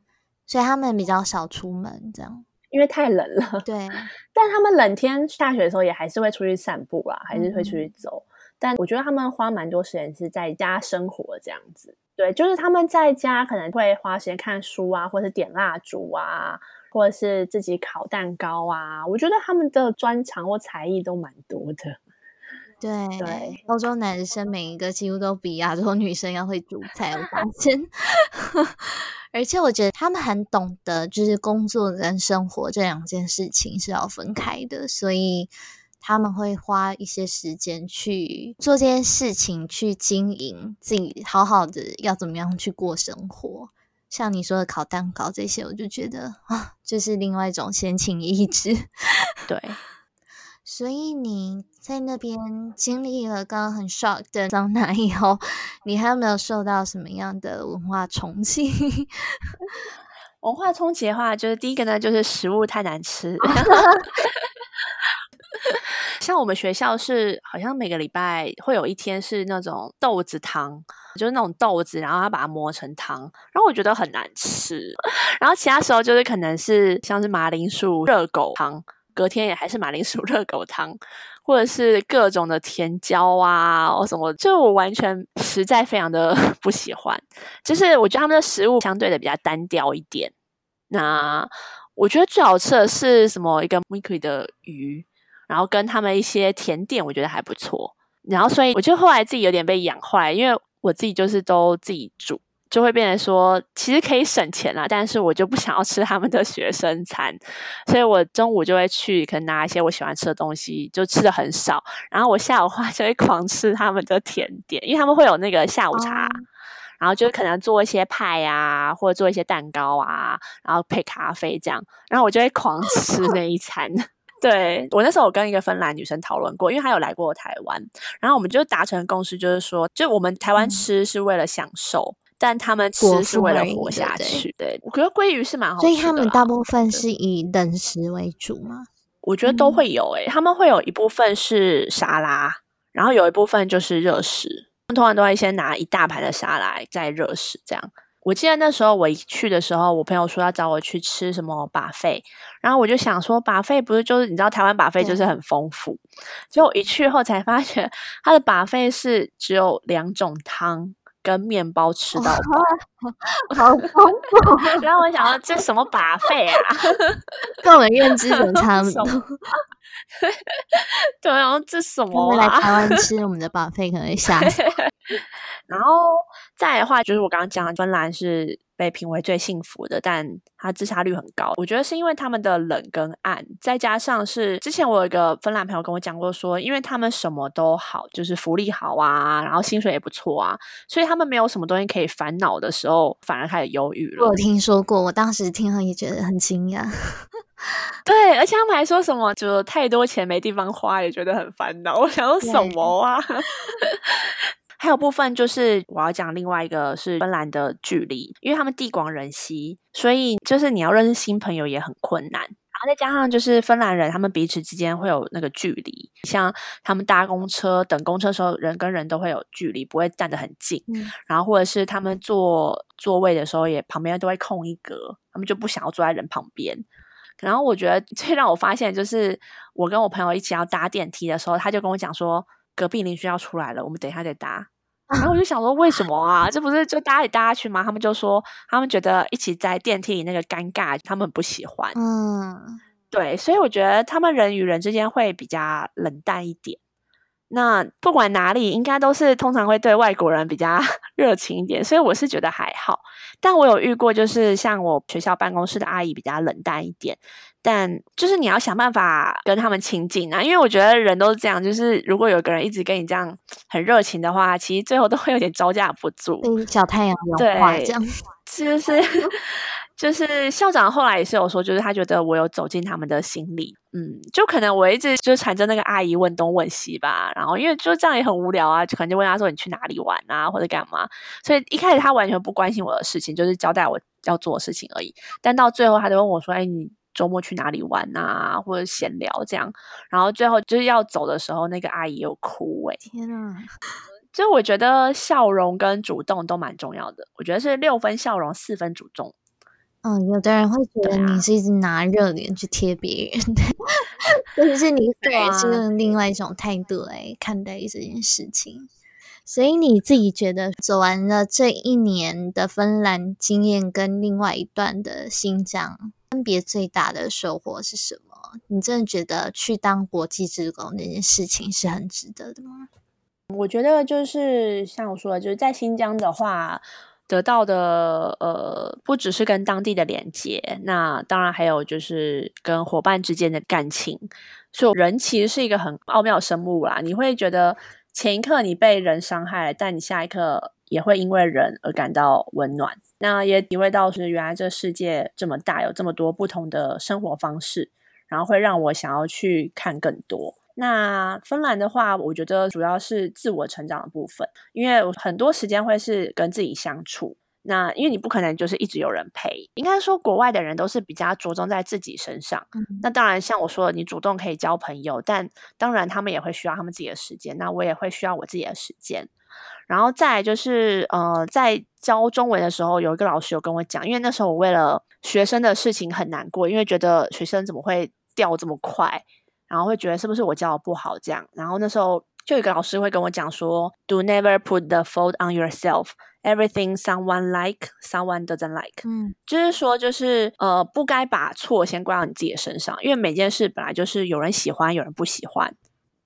所以他们比较少出门，这样，因为太冷了。对，但他们冷天下雪的时候也还是会出去散步啊，还是会出去走。但我觉得他们花蛮多时间是在家生活这样子。对，就是他们在家可能会花时间看书啊，或者点蜡烛啊，或者是自己烤蛋糕啊。我觉得他们的专长或才艺都蛮多的。对对，欧洲男生每一个几乎都比亚洲女生要会煮菜，我发现。而且我觉得他们很懂得，就是工作跟生活这两件事情是要分开的，所以。他们会花一些时间去做这件事情，去经营自己，好好的要怎么样去过生活。像你说的烤蛋糕这些，我就觉得啊，这是另外一种闲情逸致。对，所以你在那边经历了刚刚很 shock 的桑拿以后，你还有没有受到什么样的文化冲击？文化冲击的话，就是第一个呢，就是食物太难吃。像我们学校是好像每个礼拜会有一天是那种豆子汤，就是那种豆子，然后要把它磨成汤，然后我觉得很难吃。然后其他时候就是可能是像是马铃薯热狗汤，隔天也还是马铃薯热狗汤，或者是各种的甜椒啊，或什么，就我完全实在非常的 不喜欢。就是我觉得他们的食物相对的比较单调一点。那我觉得最好吃的是什么？一个 Mickey 的鱼。然后跟他们一些甜点，我觉得还不错。然后所以我就后来自己有点被养坏，因为我自己就是都自己煮，就会变成说其实可以省钱啦，但是我就不想要吃他们的学生餐，所以我中午就会去可能拿一些我喜欢吃的东西，就吃的很少。然后我下午话 就会狂吃他们的甜点，因为他们会有那个下午茶，然后就可能做一些派啊，或者做一些蛋糕啊，然后配咖啡这样，然后我就会狂吃那一餐。对我那时候，我跟一个芬兰女生讨论过，因为她有来过台湾，然后我们就达成共识，就是说，就我们台湾吃是为了享受，但他们吃是为了活下去。对，我觉得鲑鱼是蛮好，所以他们大部分是以冷食为主吗？我觉得都会有，诶，他们会有一部分是沙拉，然后有一部分就是热食，通常都会先拿一大盘的沙拉再热食这样。我记得那时候我一去的时候，我朋友说要找我去吃什么把费，然后我就想说把费不是就是你知道台湾把费就是很丰富，结果一去后才发现它的把费是只有两种汤跟面包吃到饱，好丰富。然后我想说这什么把费啊，跟我们认知很 差不多。对，然后这什么来台湾吃我们的把费可能会吓死。然后再的话，就是我刚刚讲的，芬兰是被评为最幸福的，但它自杀率很高。我觉得是因为他们的冷跟暗，再加上是之前我有一个芬兰朋友跟我讲过，说因为他们什么都好，就是福利好啊，然后薪水也不错啊，所以他们没有什么东西可以烦恼的时候，反而开始忧郁了。我听说过，我当时听了也觉得很惊讶。对，而且他们还说什么，就太多钱没地方花，也觉得很烦恼。我想说什么啊？还有部分就是我要讲另外一个是芬兰的距离，因为他们地广人稀，所以就是你要认识新朋友也很困难。然后再加上就是芬兰人，他们彼此之间会有那个距离，像他们搭公车、等公车时候，人跟人都会有距离，不会站得很近。然后或者是他们坐座位的时候，也旁边都会空一格，他们就不想要坐在人旁边。然后我觉得最让我发现就是，我跟我朋友一起要搭电梯的时候，他就跟我讲说。隔壁邻居要出来了，我们等一下再搭。然后我就想说，为什么啊？这不是就搭来搭去吗？他们就说，他们觉得一起在电梯里那个尴尬，他们不喜欢。嗯，对，所以我觉得他们人与人之间会比较冷淡一点。那不管哪里，应该都是通常会对外国人比较 热情一点，所以我是觉得还好。但我有遇过，就是像我学校办公室的阿姨比较冷淡一点。但就是你要想办法跟他们亲近啊，因为我觉得人都是这样，就是如果有个人一直跟你这样很热情的话，其实最后都会有点招架不住。小太阳有话这样，就 是 就是校长后来也是有说，就是他觉得我有走进他们的心里，嗯，就可能我一直就缠着那个阿姨问东问西吧，然后因为就这样也很无聊啊，就可能就问他说你去哪里玩啊或者干嘛，所以一开始他完全不关心我的事情，就是交代我要做的事情而已，但到最后他就问我说，哎你。周末去哪里玩啊？或者闲聊这样，然后最后就是要走的时候，那个阿姨又哭哎！天啊！就我觉得笑容跟主动都蛮重要的。我觉得是六分笑容，四分主动。嗯，有的人会觉得你是一直拿热脸去贴别人，但是你对是用另外一种态度来看待这件事情。所以你自己觉得走完了这一年的芬兰经验，跟另外一段的新疆。分别最大的收获是什么？你真的觉得去当国际职工那件事情是很值得的吗？我觉得就是像我说的，就是在新疆的话，得到的呃，不只是跟当地的连接，那当然还有就是跟伙伴之间的感情。所以人其实是一个很奥妙生物啦。你会觉得前一刻你被人伤害了，但你下一刻。也会因为人而感到温暖，那也体会到是原来这世界这么大，有这么多不同的生活方式，然后会让我想要去看更多。那芬兰的话，我觉得主要是自我成长的部分，因为很多时间会是跟自己相处。那因为你不可能就是一直有人陪，应该说国外的人都是比较着重在自己身上。那当然，像我说的，你主动可以交朋友，但当然他们也会需要他们自己的时间，那我也会需要我自己的时间。然后再就是呃，在教中文的时候，有一个老师有跟我讲，因为那时候我为了学生的事情很难过，因为觉得学生怎么会掉这么快，然后会觉得是不是我教的不好这样。然后那时候就有一个老师会跟我讲说：“Do never put the fault on yourself.” Everything someone like, someone doesn't like。嗯，就是说，就是呃，不该把错先怪到你自己的身上，因为每件事本来就是有人喜欢，有人不喜欢，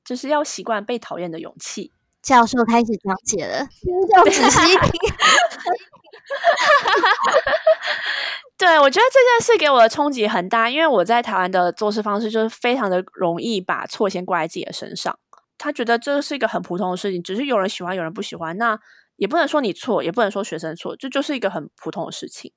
就是要习惯被讨厌的勇气。教授开始讲解了，要仔细听。对，我觉得这件事给我的冲击很大，因为我在台湾的做事方式就是非常的容易把错先怪在自己的身上。他觉得这是一个很普通的事情，只是有人喜欢，有人不喜欢。那也不能说你错，也不能说学生错，这就是一个很普通的事情。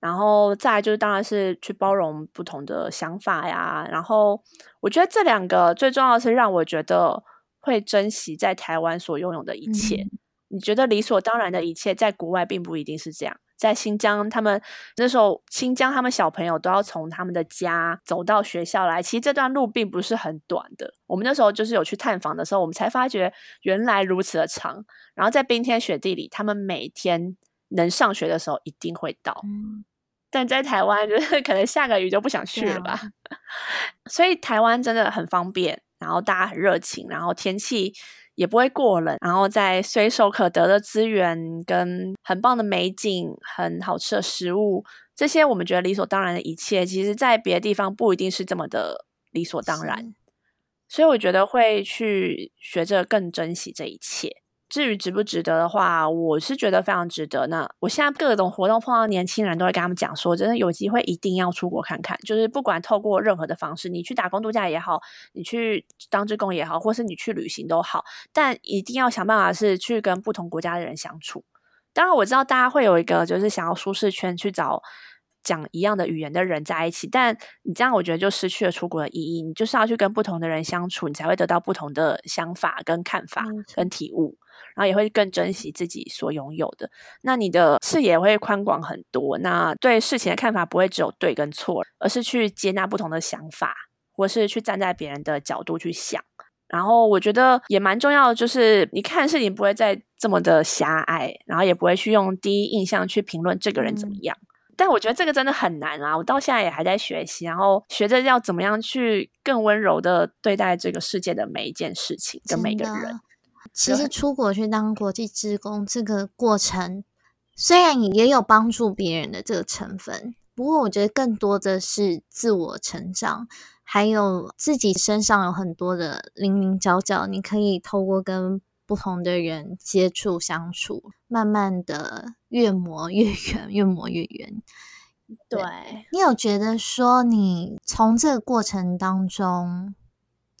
然后再就是，当然是去包容不同的想法呀。然后我觉得这两个最重要的是让我觉得会珍惜在台湾所拥有的一切。你觉得理所当然的一切，在国外并不一定是这样。在新疆，他们那时候新疆他们小朋友都要从他们的家走到学校来，其实这段路并不是很短的。我们那时候就是有去探访的时候，我们才发觉原来如此的长。然后在冰天雪地里，他们每天能上学的时候一定会到。但在台湾，就是可能下个雨就不想去了吧。所以台湾真的很方便，然后大家很热情，然后天气。也不会过冷，然后在随手可得的资源、跟很棒的美景、很好吃的食物，这些我们觉得理所当然的一切，其实在别的地方不一定是这么的理所当然。所以我觉得会去学着更珍惜这一切。至于值不值得的话，我是觉得非常值得。那我现在各种活动碰到年轻人都会跟他们讲说，真的有机会一定要出国看看。就是不管透过任何的方式，你去打工度假也好，你去当职工也好，或是你去旅行都好，但一定要想办法是去跟不同国家的人相处。当然我知道大家会有一个就是想要舒适圈去找。讲一样的语言的人在一起，但你这样我觉得就失去了出国的意义。你就是要去跟不同的人相处，你才会得到不同的想法、跟看法、跟体悟，然后也会更珍惜自己所拥有的。那你的视野会宽广很多，那对事情的看法不会只有对跟错，而是去接纳不同的想法，或是去站在别人的角度去想。然后我觉得也蛮重要的，就是你看事情不会再这么的狭隘，然后也不会去用第一印象去评论这个人怎么样。但我觉得这个真的很难啊！我到现在也还在学习，然后学着要怎么样去更温柔的对待这个世界的每一件事情跟每个人。其实出国去当国际职工这个过程，虽然也有帮助别人的这个成分，不过我觉得更多的是自我成长，还有自己身上有很多的零零角角，你可以透过跟。不同的人接触相处，慢慢的越磨越圆，越磨越圆。对你有觉得说，你从这个过程当中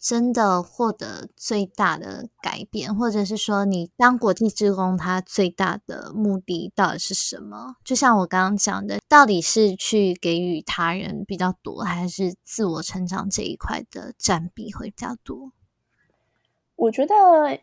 真的获得最大的改变，或者是说，你当国际职工，它最大的目的到底是什么？就像我刚刚讲的，到底是去给予他人比较多，还是自我成长这一块的占比会比较多？我觉得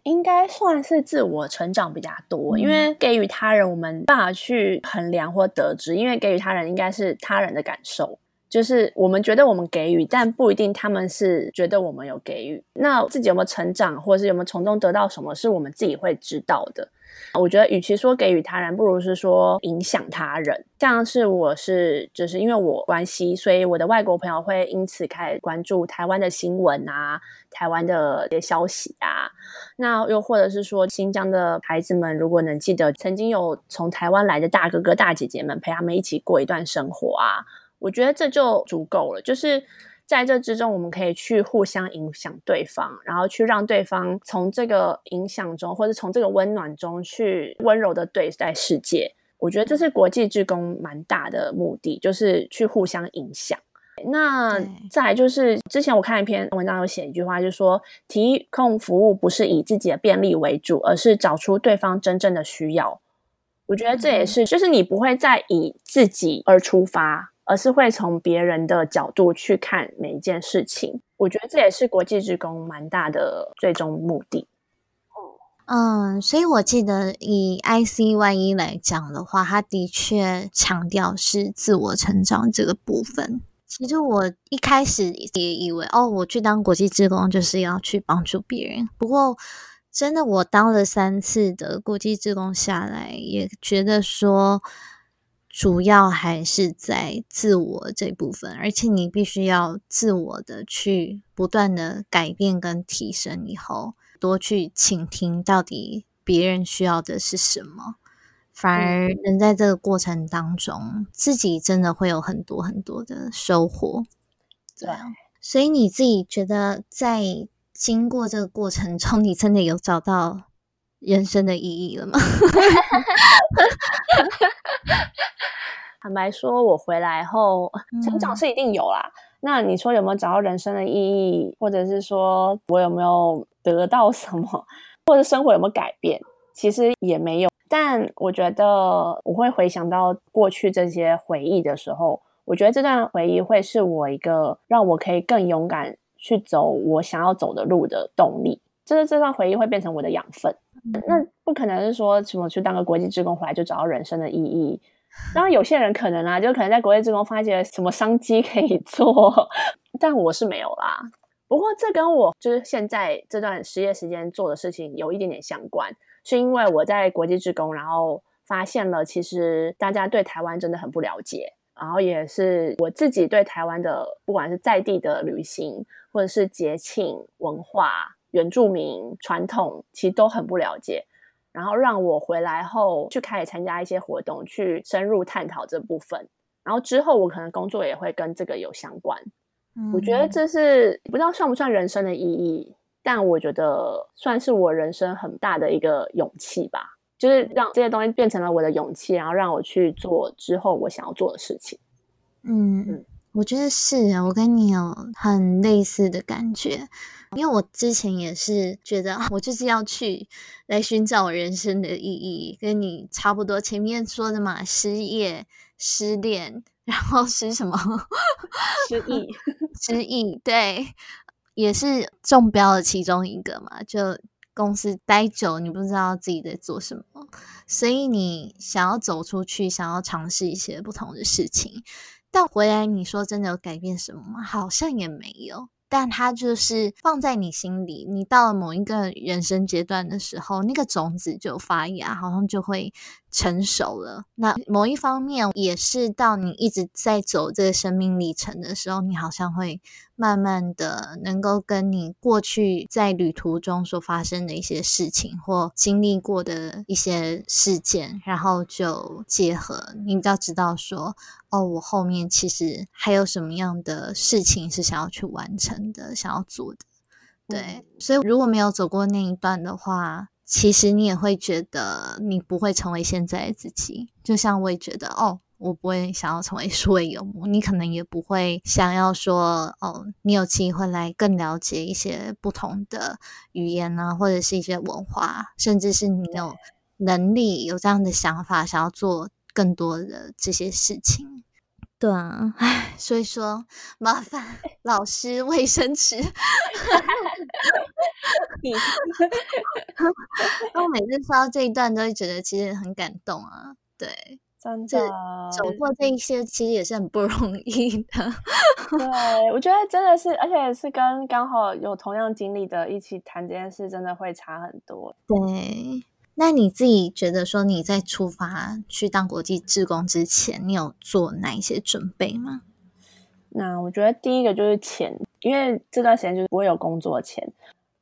应该算是自我成长比较多，因为给予他人，我们办法去衡量或得知，因为给予他人应该是他人的感受，就是我们觉得我们给予，但不一定他们是觉得我们有给予。那自己有没有成长，或者是有没有从中得到什么，是我们自己会知道的。我觉得，与其说给予他人，不如是说影响他人。像是我是，就是因为我关系，所以我的外国朋友会因此开始关注台湾的新闻啊，台湾的一些消息啊。那又或者是说，新疆的孩子们如果能记得曾经有从台湾来的大哥哥大姐姐们陪他们一起过一段生活啊，我觉得这就足够了。就是。在这之中，我们可以去互相影响对方，然后去让对方从这个影响中，或者从这个温暖中去温柔的对待世界。我觉得这是国际志工蛮大的目的，就是去互相影响。那再来就是，之前我看一篇文章有写一句话，就是说提供服务不是以自己的便利为主，而是找出对方真正的需要。我觉得这也是，就是你不会再以自己而出发。而是会从别人的角度去看每一件事情，我觉得这也是国际职工蛮大的最终目的。嗯，所以我记得以 ICYE 来讲的话，它的确强调是自我成长这个部分。其实我一开始也以为，哦，我去当国际职工就是要去帮助别人。不过，真的我当了三次的国际职工下来，也觉得说，主要还是在自我这部分，而且你必须要自我的去不断的改变跟提升，以后多去倾听到底别人需要的是什么。反而能在这个过程当中，自己真的会有很多很多的收获。对，所以你自己觉得，在经过这个过程中，你真的有找到人生的意义了吗？坦白说，我回来后成长是一定有啦。那你说有没有找到人生的意义，或者是说我有没有得到什么，或者生活有没有改变？其实也没有。但我觉得我会回想到过去这些回忆的时候，我觉得这段回忆会是我一个让我可以更勇敢去走我想要走的路的动力。就是这段回忆会变成我的养分。那不可能是说什么去当个国际职工回来就找到人生的意义。当然有些人可能啊，就可能在国际职工发现什么商机可以做，但我是没有啦。不过这跟我就是现在这段失业时间做的事情有一点点相关。是因为我在国际职工，然后发现了其实大家对台湾真的很不了解，然后也是我自己对台湾的不管是在地的旅行，或者是节庆文化、原住民传统，其实都很不了解。然后让我回来后去开始参加一些活动，去深入探讨这部分。然后之后我可能工作也会跟这个有相关。我觉得这是不知道算不算人生的意义。但我觉得算是我人生很大的一个勇气吧，就是让这些东西变成了我的勇气，然后让我去做之后我想要做的事情。嗯，我觉得是啊，我跟你有很类似的感觉，因为我之前也是觉得我就是要去来寻找我人生的意义，跟你差不多。前面说的嘛，失业、失恋，然后失什么？失 忆，失忆，对。也是中标的其中一个嘛，就公司待久，你不知道自己在做什么，所以你想要走出去，想要尝试一些不同的事情，但回来你说真的有改变什么吗？好像也没有。但它就是放在你心里，你到了某一个人生阶段的时候，那个种子就发芽，好像就会成熟了。那某一方面也是到你一直在走这个生命历程的时候，你好像会慢慢的能够跟你过去在旅途中所发生的一些事情或经历过的一些事件，然后就结合，你要知道说。哦，我后面其实还有什么样的事情是想要去完成的，想要做的，对。所以如果没有走过那一段的话，其实你也会觉得你不会成为现在的自己。就像我也觉得，哦，我不会想要成为数位游牧，你可能也不会想要说，哦，你有机会来更了解一些不同的语言啊，或者是一些文化，甚至是你有能力有这样的想法，想要做。更多的这些事情，对啊，唉，所以说麻烦 老师卫生纸。我每次说到这一段，都会觉得其实很感动啊。对，真的走过这一些，其实也是很不容易的。对，我觉得真的是，而且是跟刚好有同样经历的一起谈这件事，真的会差很多。对。那你自己觉得说你在出发去当国际志工之前，你有做哪一些准备吗？那我觉得第一个就是钱，因为这段时间就是不会有工作钱。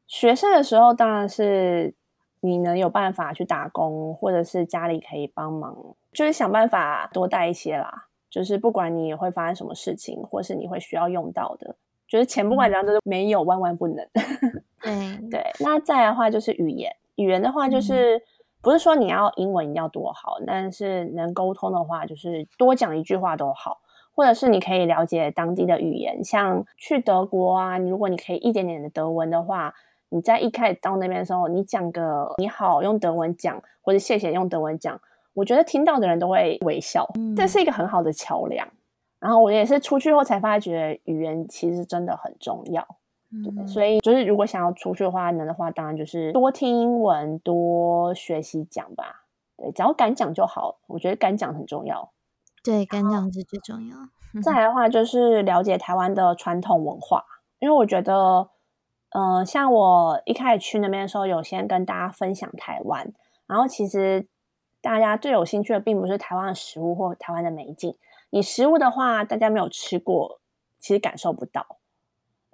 学生的时候当然是你能有办法去打工，或者是家里可以帮忙，就是想办法多带一些啦。就是不管你会发生什么事情，或是你会需要用到的，就是钱不管怎样都是没有万万不能。对对，那再的话就是语言。语言的话，就是不是说你要英文要多好，但是能沟通的话，就是多讲一句话都好，或者是你可以了解当地的语言，像去德国啊，如果你可以一点点的德文的话，你在一开始到那边的时候，你讲个你好用德文讲，或者谢谢用德文讲，我觉得听到的人都会微笑，这是一个很好的桥梁。然后我也是出去后才发觉，语言其实真的很重要。对，所以就是如果想要出去的话，能的话，当然就是多听英文，多学习讲吧。对，只要敢讲就好。我觉得敢讲很重要。对，敢讲是最重要。再 来的话，就是了解台湾的传统文化，因为我觉得，嗯，像我一开始去那边的时候，有先跟大家分享台湾，然后其实大家最有兴趣的并不是台湾的食物或台湾的美景。你食物的话，大家没有吃过，其实感受不到。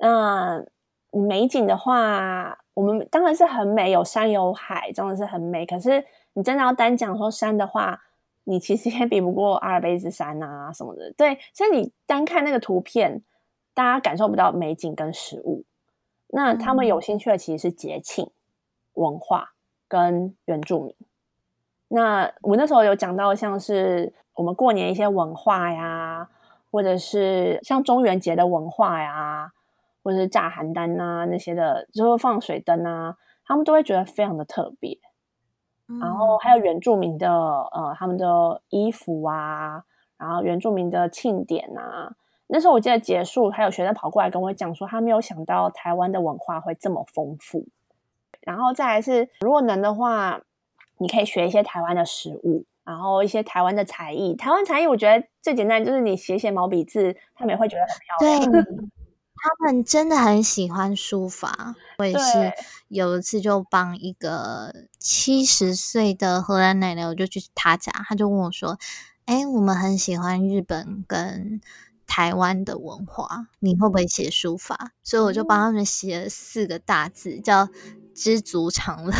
那美景的话，我们当然是很美，有山有海，真的是很美。可是你真的要单讲说山的话，你其实也比不过阿尔卑斯山啊什么的。对，所以你单看那个图片，大家感受不到美景跟食物。那他们有兴趣的其实是节庆、文化跟原住民。那我那时候有讲到，像是我们过年一些文化呀，或者是像中元节的文化呀。或者是炸邯郸啊那些的，就是放水灯啊，他们都会觉得非常的特别。然后还有原住民的呃，他们的衣服啊，然后原住民的庆典啊。那时候我记得结束，还有学生跑过来跟我讲说，他没有想到台湾的文化会这么丰富。然后再来是，如果能的话，你可以学一些台湾的食物，然后一些台湾的才艺。台湾才艺我觉得最简单就是你写写毛笔字，他们也会觉得很漂亮。他们真的很喜欢书法，我也是有一次就帮一个七十岁的荷兰奶奶，我就去她家，她就问我说：“哎，我们很喜欢日本跟台湾的文化，你会不会写书法？”所以我就帮他们写了四个大字，叫“知足常乐”。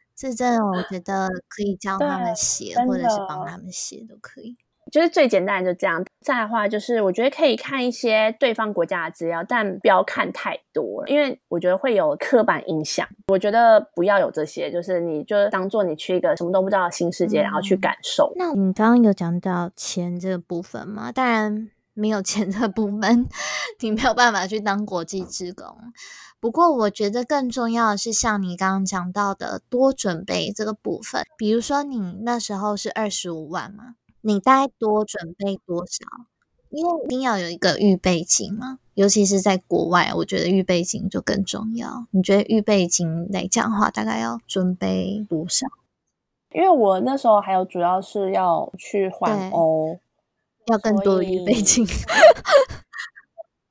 这真的，我觉得可以教他们写，或者是帮他们写都可以。就是最简单的就这样。再的话，就是我觉得可以看一些对方国家的资料，但不要看太多，因为我觉得会有刻板印象。我觉得不要有这些，就是你就当做你去一个什么都不知道的新世界，然后去感受。那你刚刚有讲到钱这个部分吗？当然没有钱这部分，你没有办法去当国际职工。不过我觉得更重要的是，像你刚刚讲到的，多准备这个部分。比如说你那时候是二十五万吗？你大概多准备多少？因为一定要有一个预备金嘛，尤其是在国外，我觉得预备金就更重要。你觉得预备金来讲的话，大概要准备多少？因为我那时候还有主要是要去环欧，要更多的预备金。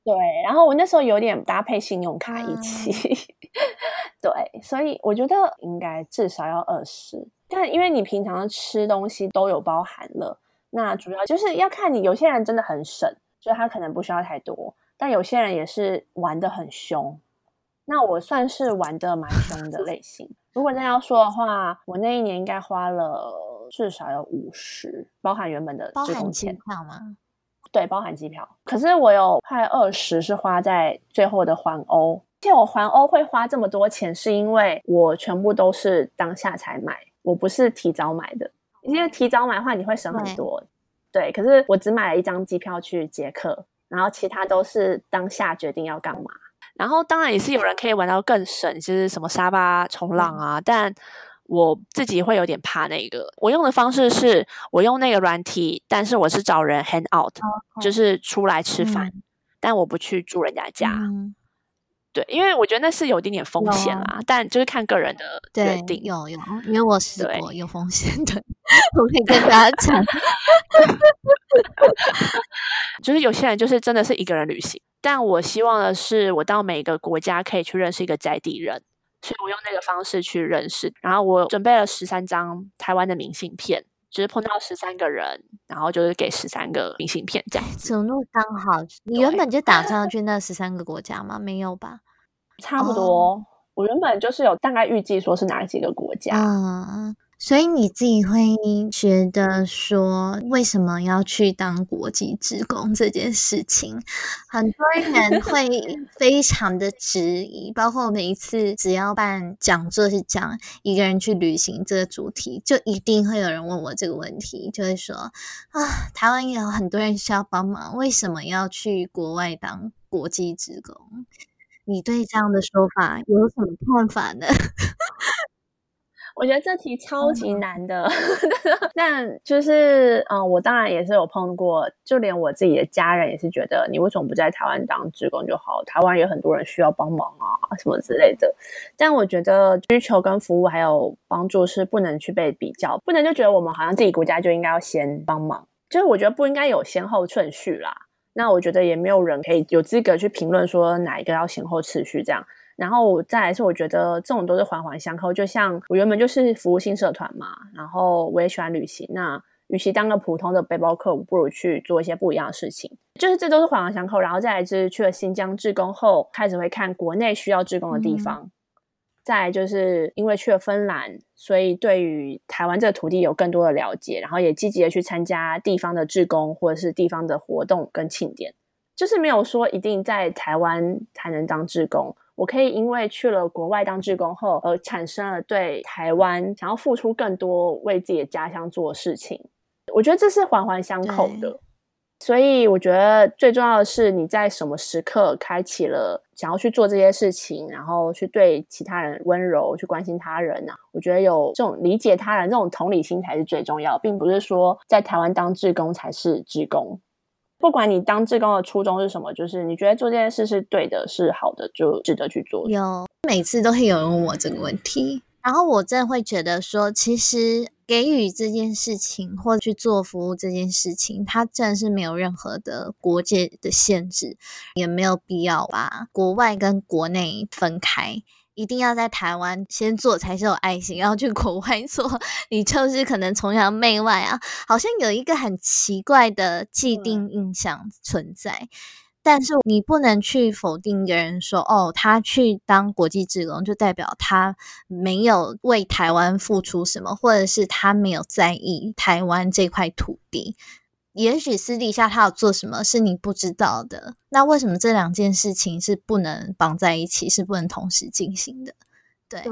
对，然后我那时候有点搭配信用卡一起，对，所以我觉得应该至少要二十。但因为你平常吃东西都有包含了，那主要就是要看你。有些人真的很省，所以他可能不需要太多；但有些人也是玩的很凶。那我算是玩的蛮凶的类型。如果真要说的话，我那一年应该花了至少有五十，包含原本的包含机票吗？对，包含机票。可是我有快二十是花在最后的环欧。而且我环欧会花这么多钱，是因为我全部都是当下才买。我不是提早买的，因为提早买的话你会省很多。对，可是我只买了一张机票去捷克，然后其他都是当下决定要干嘛。然后当然也是有人可以玩到更省，就是什么沙巴冲浪啊。但我自己会有点怕那个。我用的方式是我用那个软体，但是我是找人 hang out，就是出来吃饭，但我不去住人家家。对，因为我觉得那是有一点点风险啦，但就是看个人的决定。有有，因为我试过有风险的，我可以跟大家讲。就是有些人就是真的是一个人旅行，但我希望的是，我到每个国家可以去认识一个在地人，所以我用那个方式去认识。然后我准备了十三张台湾的明信片，就是碰到十三个人，然后就是给十三个明信片这样。怎么那么刚好？你原本就打算要去那十三个国家吗？没有吧？差不多，我原本就是有大概预计说是哪几个国家，嗯，所以你自己会觉得说，为什么要去当国际职工这件事情，很多人 会非常的质疑，包括每一次只要办讲座是讲一个人去旅行这个主题，就一定会有人问我这个问题，就会说啊，台湾也有很多人需要帮忙，为什么要去国外当国际职工？你对这样的说法有什么看法呢？我觉得这题超级难的，但就是嗯，我当然也是有碰过，就连我自己的家人也是觉得，你为什么不在台湾当职工就好？台湾有很多人需要帮忙啊，什么之类的。但我觉得需求跟服务还有帮助是不能去被比较，不能就觉得我们好像自己国家就应该要先帮忙，就是我觉得不应该有先后顺序啦。那我觉得也没有人可以有资格去评论说哪一个要先后次序这样。然后再来是，我觉得这种都是环环相扣。就像我原本就是服务性社团嘛，然后我也喜欢旅行。那与其当个普通的背包客，我不如去做一些不一样的事情。就是这都是环环相扣。然后再来就是去了新疆志工后，开始会看国内需要志工的地方。再就是因为去了芬兰，所以对于台湾这个土地有更多的了解，然后也积极的去参加地方的志工或者是地方的活动跟庆典。就是没有说一定在台湾才能当志工。我可以因为去了国外当志工后，而产生了对台湾想要付出更多，为自己的家乡做事情。我觉得这是环环相扣的，所以我觉得最重要的是你在什么时刻开启了想要去做这些事情，然后去对其他人温柔，去关心他人啊。我觉得有这种理解他人、这种同理心才是最重要，并不是说在台湾当志工才是志工。不管你当志工的初衷是什么，就是你觉得做这件事是对的、是好的，就值得去做。有每次都会有人问我这个问题，然后我真的会觉得说，其实给予这件事情或去做服务这件事情，它真的是没有任何的国界的限制，也没有必要把国外跟国内分开。一定要在台湾先做才是有爱心，然后去国外做，你就是可能崇洋媚外啊，好像有一个很奇怪的既定印象存在。但是你不能去否定一个人说，哦，他去当国际职工就代表他没有为台湾付出什么，或者是他没有在意台湾这块土地。也许私底下他有做什么是你不知道的，那为什么这两件事情是不能绑在一起，是不能同时进行的？对，对，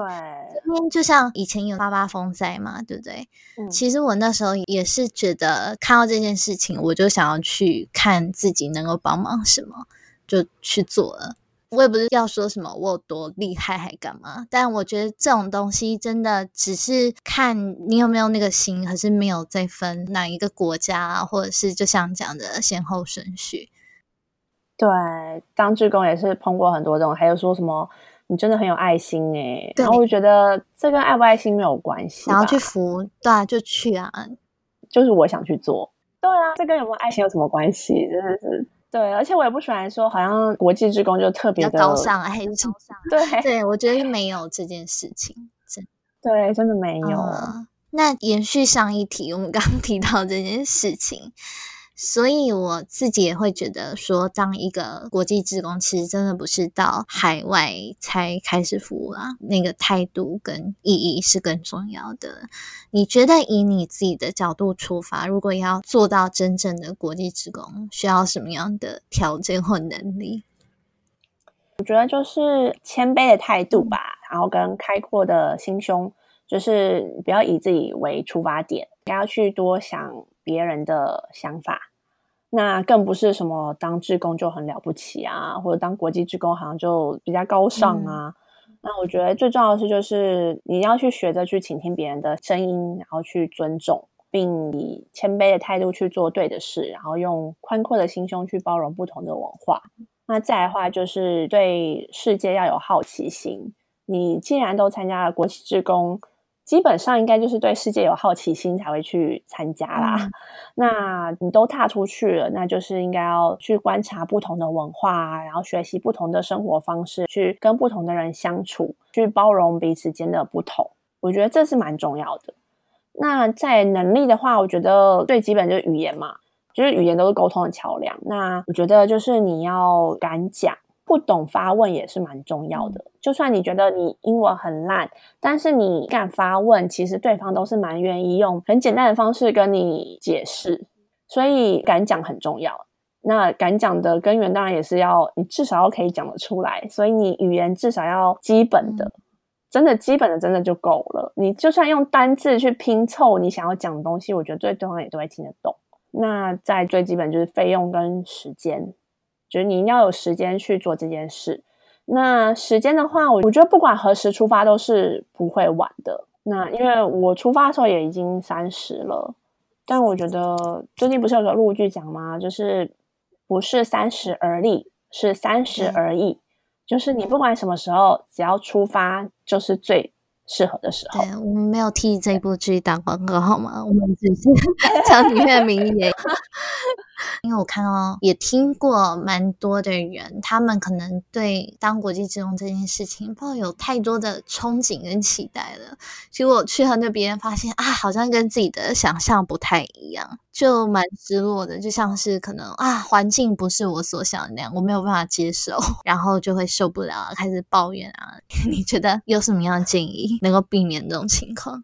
因为就像以前有八八风灾嘛，对不对？嗯，其实我那时候也是觉得看到这件事情，我就想要去看自己能够帮忙什么，就去做了。我也不是要说什么我有多厉害还干嘛，但我觉得这种东西真的只是看你有没有那个心，可是没有再分哪一个国家，或者是就像讲的先后顺序。对，当志工也是碰过很多这种，还有说什么你真的很有爱心哎，然后我觉得这跟爱不爱心没有关系，然后去服，对啊，就去啊，就是我想去做，对啊，这跟有没有爱心有什么关系？真的是。对，而且我也不喜欢说，好像国际职工就特别的高尚，还是高尚？对，对我觉得 没有这件事情，真对，真的没有。那延续上一题，我们刚提到这件事情。所以我自己也会觉得说，当一个国际职工，其实真的不是到海外才开始服务啊，那个态度跟意义是更重要的。你觉得以你自己的角度出发，如果要做到真正的国际职工，需要什么样的条件或能力？我觉得就是谦卑的态度吧，然后跟开阔的心胸，就是不要以自己为出发点，要去多想别人的想法。那更不是什么当志工就很了不起啊，或者当国际志工好像就比较高尚啊。那我觉得最重要的是，就是你要去学着去倾听别人的声音，然后去尊重，并以谦卑的态度去做对的事，然后用宽阔的心胸去包容不同的文化。那再来的话，就是对世界要有好奇心。你既然都参加了国际志工。基本上应该就是对世界有好奇心才会去参加啦。那你都踏出去了，那就是应该要去观察不同的文化，然后学习不同的生活方式，去跟不同的人相处，去包容彼此间的不同。我觉得这是蛮重要的。那在能力的话，我觉得最基本就是语言嘛，就是语言都是沟通的桥梁。那我觉得就是你要敢讲。不懂发问也是蛮重要的。就算你觉得你英文很烂，但是你敢发问，其实对方都是蛮愿意用很简单的方式跟你解释。所以敢讲很重要。那敢讲的根源当然也是要你至少要可以讲得出来。所以你语言至少要基本的，真的基本的真的就够了。你就算用单字去拼凑你想要讲的东西，我觉得对方也都会听得懂。那在最基本就是费用跟时间。就是你要有时间去做这件事。那时间的话，我我觉得不管何时出发都是不会晚的。那因为我出发的时候也已经三十了，但我觉得最近不是有个陆剧讲吗？就是不是三十而立，是三十而已。就是你不管什么时候，只要出发，就是最。适合的时候，对我们没有替这部剧打广告，好吗？我们只是 讲里面的名言。因为我看到也听过蛮多的人，他们可能对当国际职工这件事情抱有太多的憧憬跟期待了。结果去到那边发现啊，好像跟自己的想象不太一样，就蛮失落的。就像是可能啊，环境不是我所想的那样，我没有办法接受，然后就会受不了，开始抱怨啊。你觉得有什么样的建议能够避免这种情况？